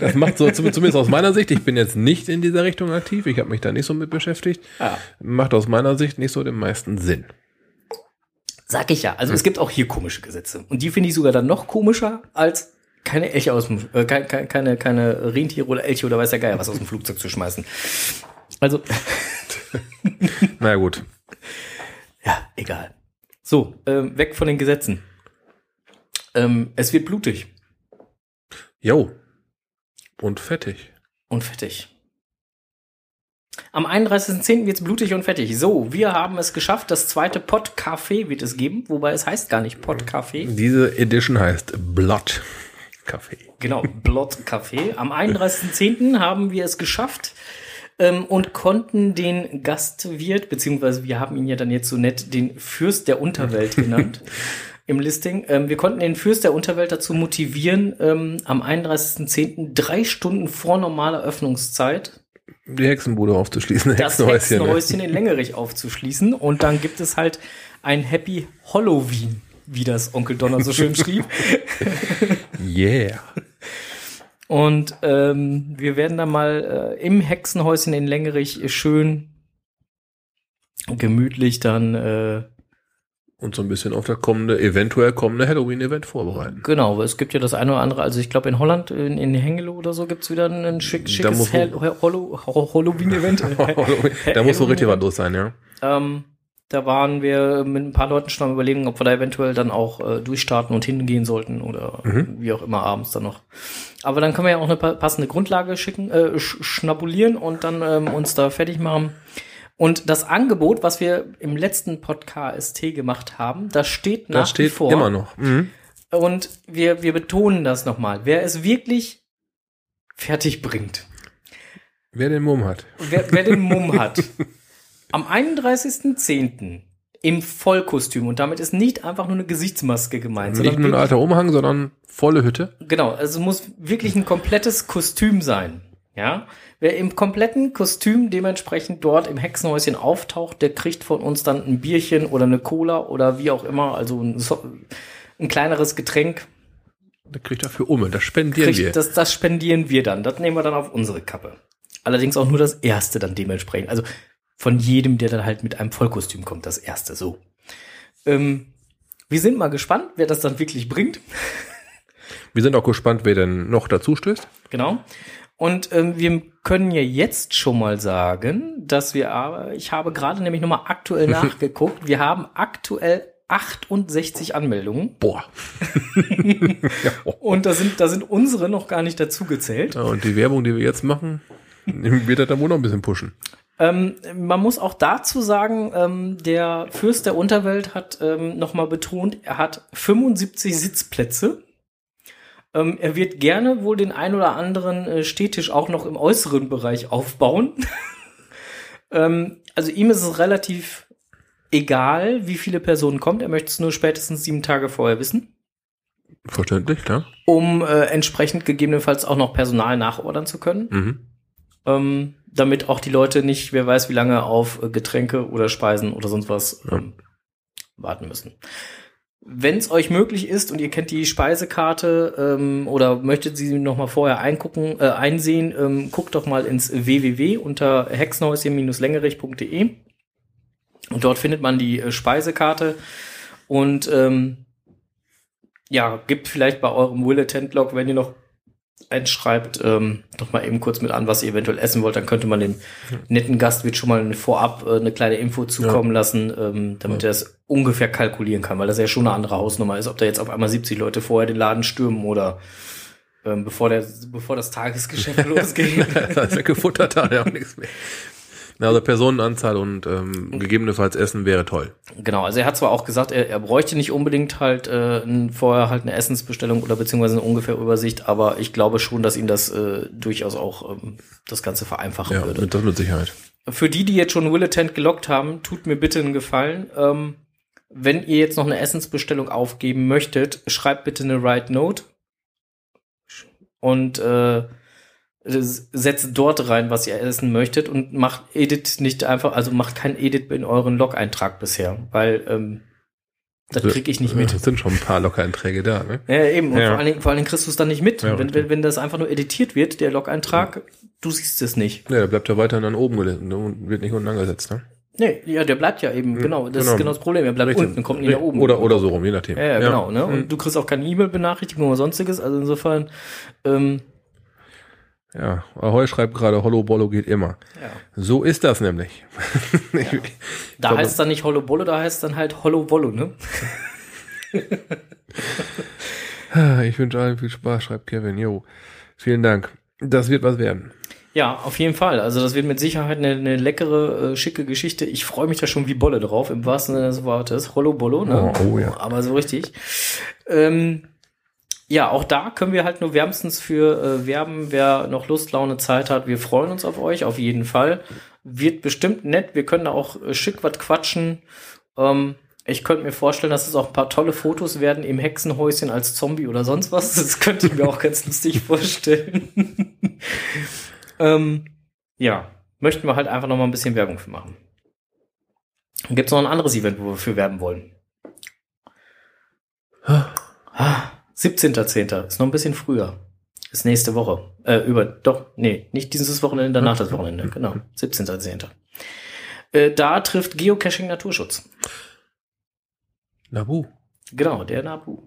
das macht so, zumindest aus meiner Sicht, ich bin jetzt nicht in dieser Richtung aktiv, ich habe mich da nicht so mit beschäftigt, Ah. macht aus meiner Sicht nicht so den meisten Sinn. Sag ich ja. Also es gibt auch hier komische Gesetze. Und die finde ich sogar dann noch komischer als keine Elche aus dem, äh, keine, keine, keine Rentiere oder Elche oder weiß der Geier was aus dem Flugzeug zu schmeißen. Also, Na gut. ja, egal. So, ähm, weg von den Gesetzen. Ähm, es wird blutig Jo. Und fettig. und fettig. Am 31.10. wird's blutig und fettig. So, wir haben es geschafft. Das zweite Pod-Café wird es geben, wobei es heißt gar nicht Pod-Café. Diese Edition heißt Blood Kaffee. Genau, Blood Café. Am 31.10. haben wir es geschafft ähm, und konnten den Gastwirt, beziehungsweise wir haben ihn ja dann jetzt so nett den Fürst der Unterwelt genannt im Listing. Ähm, wir konnten den Fürst der Unterwelt dazu motivieren, ähm, am 31.10. drei Stunden vor normaler Öffnungszeit Die Hexenbude aufzuschließen. das Hexenhäuschen, ne? Hexenhäuschen in Längerich aufzuschließen. Und dann gibt es halt ein Happy Halloween, wie das Onkel Donner so schön schrieb. Yeah. Und ähm, wir werden dann mal äh, im Hexenhäuschen in Längerich schön gemütlich dann, äh, Und so ein bisschen auf das kommende, eventuell kommende Halloween-Event vorbereiten. genau, es gibt ja das eine oder andere, also ich glaube in Holland, in, in Hengelo oder so gibt's wieder ein schick, schickes Halloween-Event. da muss so richtig was los sein, ja. ähm, da waren wir mit ein paar Leuten schon am überlegen, ob wir da eventuell dann auch äh, durchstarten und hingehen sollten oder wie auch immer abends dann noch. Aber dann können wir ja auch eine pa- passende Grundlage schicken, äh, sch schnabulieren und dann ähm, uns da fertig machen. Und das Angebot, was wir im letzten Podcast gemacht haben, das steht nach Das steht wie vor. immer noch. Mhm. Und wir, wir betonen das nochmal. Wer es wirklich fertig bringt, Wer den Mumm hat. wer, wer den Mumm hat, am 31.10. im Vollkostüm, und damit ist nicht einfach nur eine Gesichtsmaske gemeint, Nicht nur ein alter Umhang, sondern volle Hütte. genau, also es muss wirklich ein komplettes Kostüm sein. Ja, wer im kompletten Kostüm dementsprechend dort im Hexenhäuschen auftaucht, der kriegt von uns dann ein Bierchen oder eine Cola oder wie auch immer, also ein, so ein kleineres Getränk. Da kriegt er für Umme. Das spendieren wir. Kriegt, das, das spendieren wir dann. Das nehmen wir dann auf unsere Kappe. Allerdings auch nur das erste dann dementsprechend. Also von jedem, der dann halt mit einem Vollkostüm kommt, das erste so. Ähm, wir sind mal gespannt, wer das dann wirklich bringt. Wir sind auch gespannt, wer denn noch dazu stößt. Genau. Und ähm, wir können ja jetzt schon mal sagen, dass wir aber, ich habe gerade nämlich nochmal aktuell nachgeguckt, wir haben aktuell 68 Anmeldungen Boah. und da sind, da sind unsere noch gar nicht dazu gezählt. Ja, und die Werbung, die wir jetzt machen, wird das dann wohl noch ein bisschen pushen. Ähm, man muss auch dazu sagen, ähm, der Fürst der Unterwelt hat ähm, nochmal betont, er hat 75 Sitzplätze. Ähm, er wird gerne wohl den ein oder anderen äh, Stehtisch auch noch im äußeren Bereich aufbauen. ähm, also ihm ist es relativ egal, wie viele Personen kommt. Er möchte es nur spätestens sieben Tage vorher wissen, Verständlich, klar. um äh, entsprechend gegebenenfalls auch noch Personal nachordern zu können Mhm. ähm, damit auch die Leute nicht, wer weiß wie lange, auf äh, Getränke oder Speisen oder sonst was ähm, warten müssen. Wenn es euch möglich ist und ihr kennt die Speisekarte ähm, oder möchtet sie noch mal vorher eingucken, äh, einsehen, ähm, guckt doch mal ins www unter hexenhäuschen-längerich.de und dort findet man die äh, Speisekarte. Und ähm, ja, gibt vielleicht bei eurem Will Attend Log, wenn ihr noch einschreibt, ähm, doch mal eben kurz mit an, was ihr eventuell essen wollt, dann könnte man dem netten Gastwirt schon mal vorab äh, eine kleine Info zukommen lassen, ähm, damit er es ungefähr kalkulieren kann, weil das ja schon eine andere Hausnummer ist, ob da jetzt auf einmal 70 Leute vorher den Laden stürmen oder ähm, bevor der, bevor das Tagesgeschäft losgeht. das ist weggefuttert, da hat er auch nichts mehr. Na, Also Personenanzahl und ähm, gegebenenfalls Essen wäre toll. Genau, also er hat zwar auch gesagt, er, er bräuchte nicht unbedingt halt äh, vorher halt eine Essensbestellung oder beziehungsweise eine ungefähre Übersicht, aber ich glaube schon, dass ihm das äh, durchaus auch ähm, das Ganze vereinfachen Ja, würde. mit, das mit Sicherheit. Für die, die jetzt schon Will Attend gelockt haben, tut mir bitte einen Gefallen. Ähm, wenn ihr jetzt noch eine Essensbestellung aufgeben möchtet, schreibt bitte eine Write Note und äh, setzt dort rein, was ihr essen möchtet und macht Edit nicht einfach, also macht kein Edit in euren Log-Eintrag bisher, weil ähm, das kriege ich nicht mit. Es sind schon ein paar Log-Einträge da, ne? Ja, eben. Und Ja. vor allen Dingen, vor allen Dingen kriegst du es dann nicht mit. Ja, wenn, wenn, wenn das einfach nur editiert wird, der Log-Eintrag, du siehst es nicht. Ja, der bleibt ja weiterhin dann oben gelesen ne, und wird nicht unten angesetzt, ne? Nee, ja, der bleibt ja eben, genau. Das ist genau. genau das Problem. Er bleibt Richtig. unten, kommt nicht nach oben. Oder, oder so rum, je nachdem. Ja, ja, genau. Ne? Mhm. Und du kriegst auch keine E-Mail-Benachrichtigung oder sonstiges. Also insofern, ähm, Ja, Ahoy schreibt gerade, Hollow Bollo geht immer. ja. So ist das nämlich. Ich- Da glaube- heißt es dann nicht Hollow Bollo, da heißt es dann halt Hollow Bollo, ne? Ich wünsche allen viel Spaß, schreibt Kevin. Jo, vielen Dank. Das wird was werden. Ja, auf jeden Fall. Also das wird mit Sicherheit eine, eine leckere, äh, schicke Geschichte. Ich freue mich da schon wie Bolle drauf, im wahrsten Sinne des Wortes. Hollow Bollo, ne? Oh, oh ja. Aber so richtig. Ähm, ja, auch da können wir halt nur wärmstens für äh, werben, wer noch Lust, Laune, Zeit hat. Wir freuen uns auf euch, auf jeden Fall. Wird bestimmt nett. Wir können da auch äh, schick was quatschen. Ähm, ich könnte mir vorstellen, dass es auch ein paar tolle Fotos werden im Hexenhäuschen als Zombie oder sonst was. Das könnte ich mir auch ganz lustig vorstellen. ähm, ja, möchten wir halt einfach noch mal ein bisschen Werbung für machen. Gibt es noch ein anderes Event, wo wir für werben wollen? Ah, 17.10. Ist noch ein bisschen früher. Ist nächste Woche. Äh, über, doch, nee, nicht dieses Wochenende, danach das Wochenende. Genau, 17.10. Äh, da trifft Geocaching Naturschutz. Nabu. Genau, der NABU.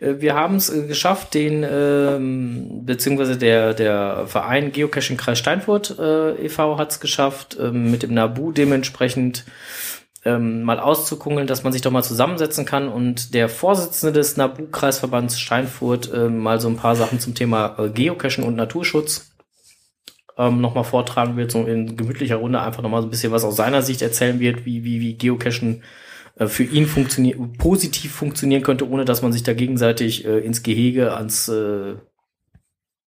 Äh, Wir haben es äh, geschafft, den ähm, beziehungsweise der der Verein Geocaching Kreis Steinfurt äh, e.V. hat es geschafft, ähm, mit dem NABU dementsprechend ähm, mal auszukungeln, dass man sich doch mal zusammensetzen kann und der Vorsitzende des NABU Kreisverbands Steinfurt ähm, mal so ein paar Sachen zum Thema äh, Geocaching und Naturschutz ähm, nochmal vortragen wird, so in gemütlicher Runde einfach nochmal so ein bisschen was aus seiner Sicht erzählen wird, wie, wie, wie Geocachen äh, für ihn funktioniert, positiv funktionieren könnte, ohne dass man sich da gegenseitig äh, ins Gehege ans äh,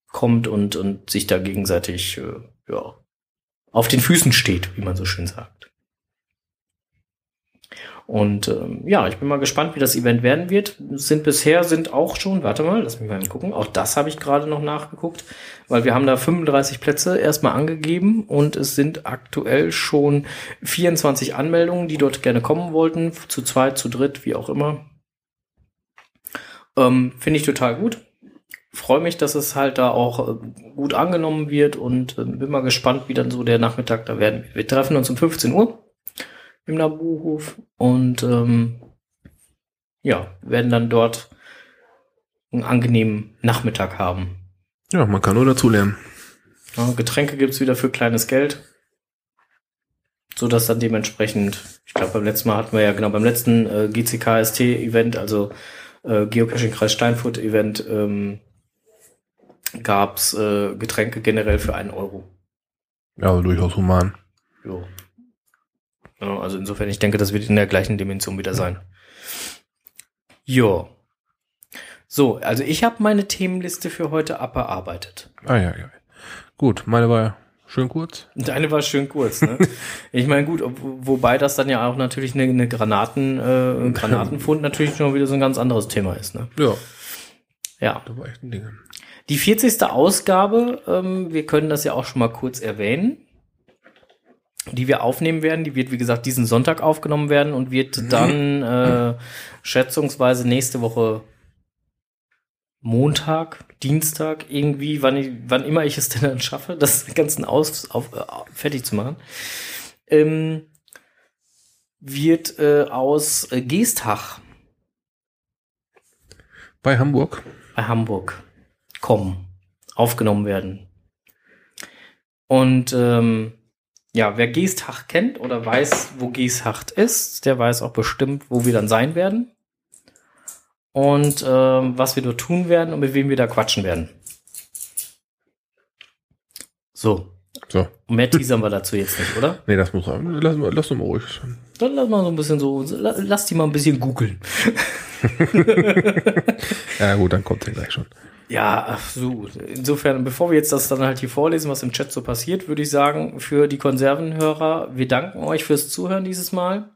kommt und, und sich da gegenseitig äh, ja, auf den Füßen steht, wie man so schön sagt. Und ähm, ja, ich bin mal gespannt, wie das Event werden wird. Sind bisher sind auch schon, warte mal, lass mich mal gucken. Auch das habe ich gerade noch nachgeguckt, weil wir haben da 35 Plätze erstmal angegeben und es sind aktuell schon 24 Anmeldungen, die dort gerne kommen wollten, zu zweit, zu dritt, wie auch immer. Ähm, Finde ich total gut. Freue mich, dass es halt da auch äh, gut angenommen wird und äh, bin mal gespannt, wie dann so der Nachmittag da werden wird. Wir treffen uns um 15 Uhr im Nabuhof und ähm, ja, werden dann dort einen angenehmen Nachmittag haben. Ja, man kann nur dazulernen. Ja, Getränke gibt's wieder für kleines Geld. So dass dann dementsprechend, ich glaube beim letzten Mal hatten wir ja genau beim letzten äh, GCKST-Event, also äh, Geocaching Kreis Steinfurt Event, ähm, gab's äh, Getränke generell für einen Euro. Ja, also durchaus human. Jo. Also insofern, ich denke, das wird in der gleichen Dimension wieder sein. Jo. So, also ich habe meine Themenliste für heute abbearbeitet. Ah ja, ja. Gut, meine war schön kurz. Deine war schön kurz, ne? ich meine, gut, ob, wobei das dann ja auch natürlich eine, eine Granaten, äh, Granatenfund natürlich schon wieder so ein ganz anderes Thema ist, ne? Ja, Ja. Die 40. Ausgabe, ähm, wir können das ja auch schon mal kurz erwähnen, die wir aufnehmen werden. Die wird, wie gesagt, diesen Sonntag aufgenommen werden und wird dann äh, schätzungsweise nächste Woche Montag, Dienstag, irgendwie, wann, ich, wann immer ich es denn dann schaffe, das ganzen aus, auf, äh, fertig zu machen, ähm, wird äh, aus Geestach Bei Hamburg. bei Hamburg kommen, aufgenommen werden. Und ähm, ja, wer Geesthacht kennt oder weiß, wo Geesthacht ist, der weiß auch bestimmt, wo wir dann sein werden. Und ähm, was wir dort tun werden und mit wem wir da quatschen werden. So, So. und mehr teasern wir dazu jetzt nicht, oder? Nee, das muss man. Lass, lass uns mal ruhig. Dann lass mal so ein bisschen so, la- lass die mal ein bisschen googeln. Ja, gut, dann kommt ja gleich schon. Ja, ach so. Insofern, bevor wir jetzt das dann halt hier vorlesen, was im Chat so passiert, würde ich sagen, für die Konservenhörer, wir danken euch fürs Zuhören dieses Mal.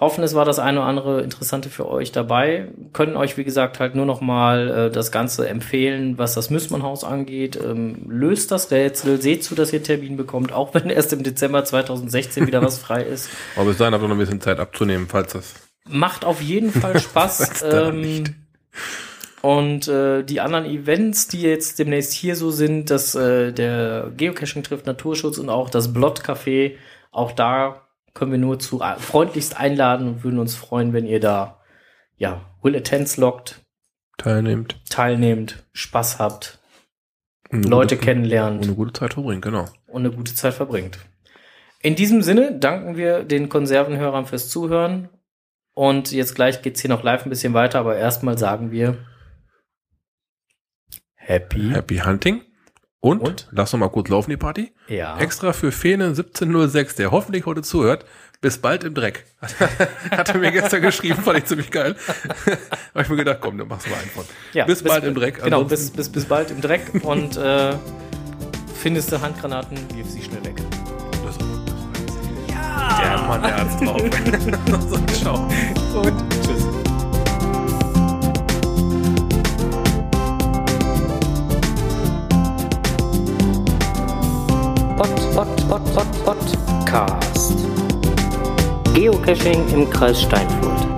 Hoffen, es war das eine oder andere Interessante für euch dabei. Können euch, wie gesagt, halt nur noch mal äh, das Ganze empfehlen, was das Müssmann-Haus angeht. Ähm, löst das Rätsel, seht zu, dass ihr Termin bekommt, auch wenn erst im Dezember 2016 wieder was frei ist. Aber bis dahin habt ihr noch ein bisschen Zeit abzunehmen, falls das. Macht auf jeden Fall Spaß. ähm, und äh, die anderen Events, die jetzt demnächst hier so sind, dass äh, der Geocaching trifft Naturschutz und auch das Blot Café, auch da können wir nur zu äh, freundlichst einladen und würden uns freuen, wenn ihr da ja Will Attends lockt, Teilnehmt. teilnehmt, Spaß habt, eine Leute gute, kennenlernt Und eine gute Zeit verbringt, genau. und eine gute Zeit verbringt. In diesem Sinne danken wir den Konservenhörern fürs Zuhören. Und jetzt gleich geht's hier noch live ein bisschen weiter, aber erstmal sagen wir Happy. Happy Hunting. Und, Und? lass noch mal kurz laufen, die Party. Ja. Extra für Fene 1706, der hoffentlich heute zuhört. Bis bald im Dreck. Hat er mir gestern geschrieben, fand ich ziemlich geil. Habe ich mir gedacht, komm, dann machst du mal einen von. Ja, bis, bald im Dreck. Genau, bis, bis, bis bald im Dreck und äh, findest du Handgranaten, wirf sie schnell weg. Das, das Der Mann, der hat's drauf. so, ciao. Und Pod, Pod, Pod, Pod, Podcast. Geocaching im Kreis Steinfurt.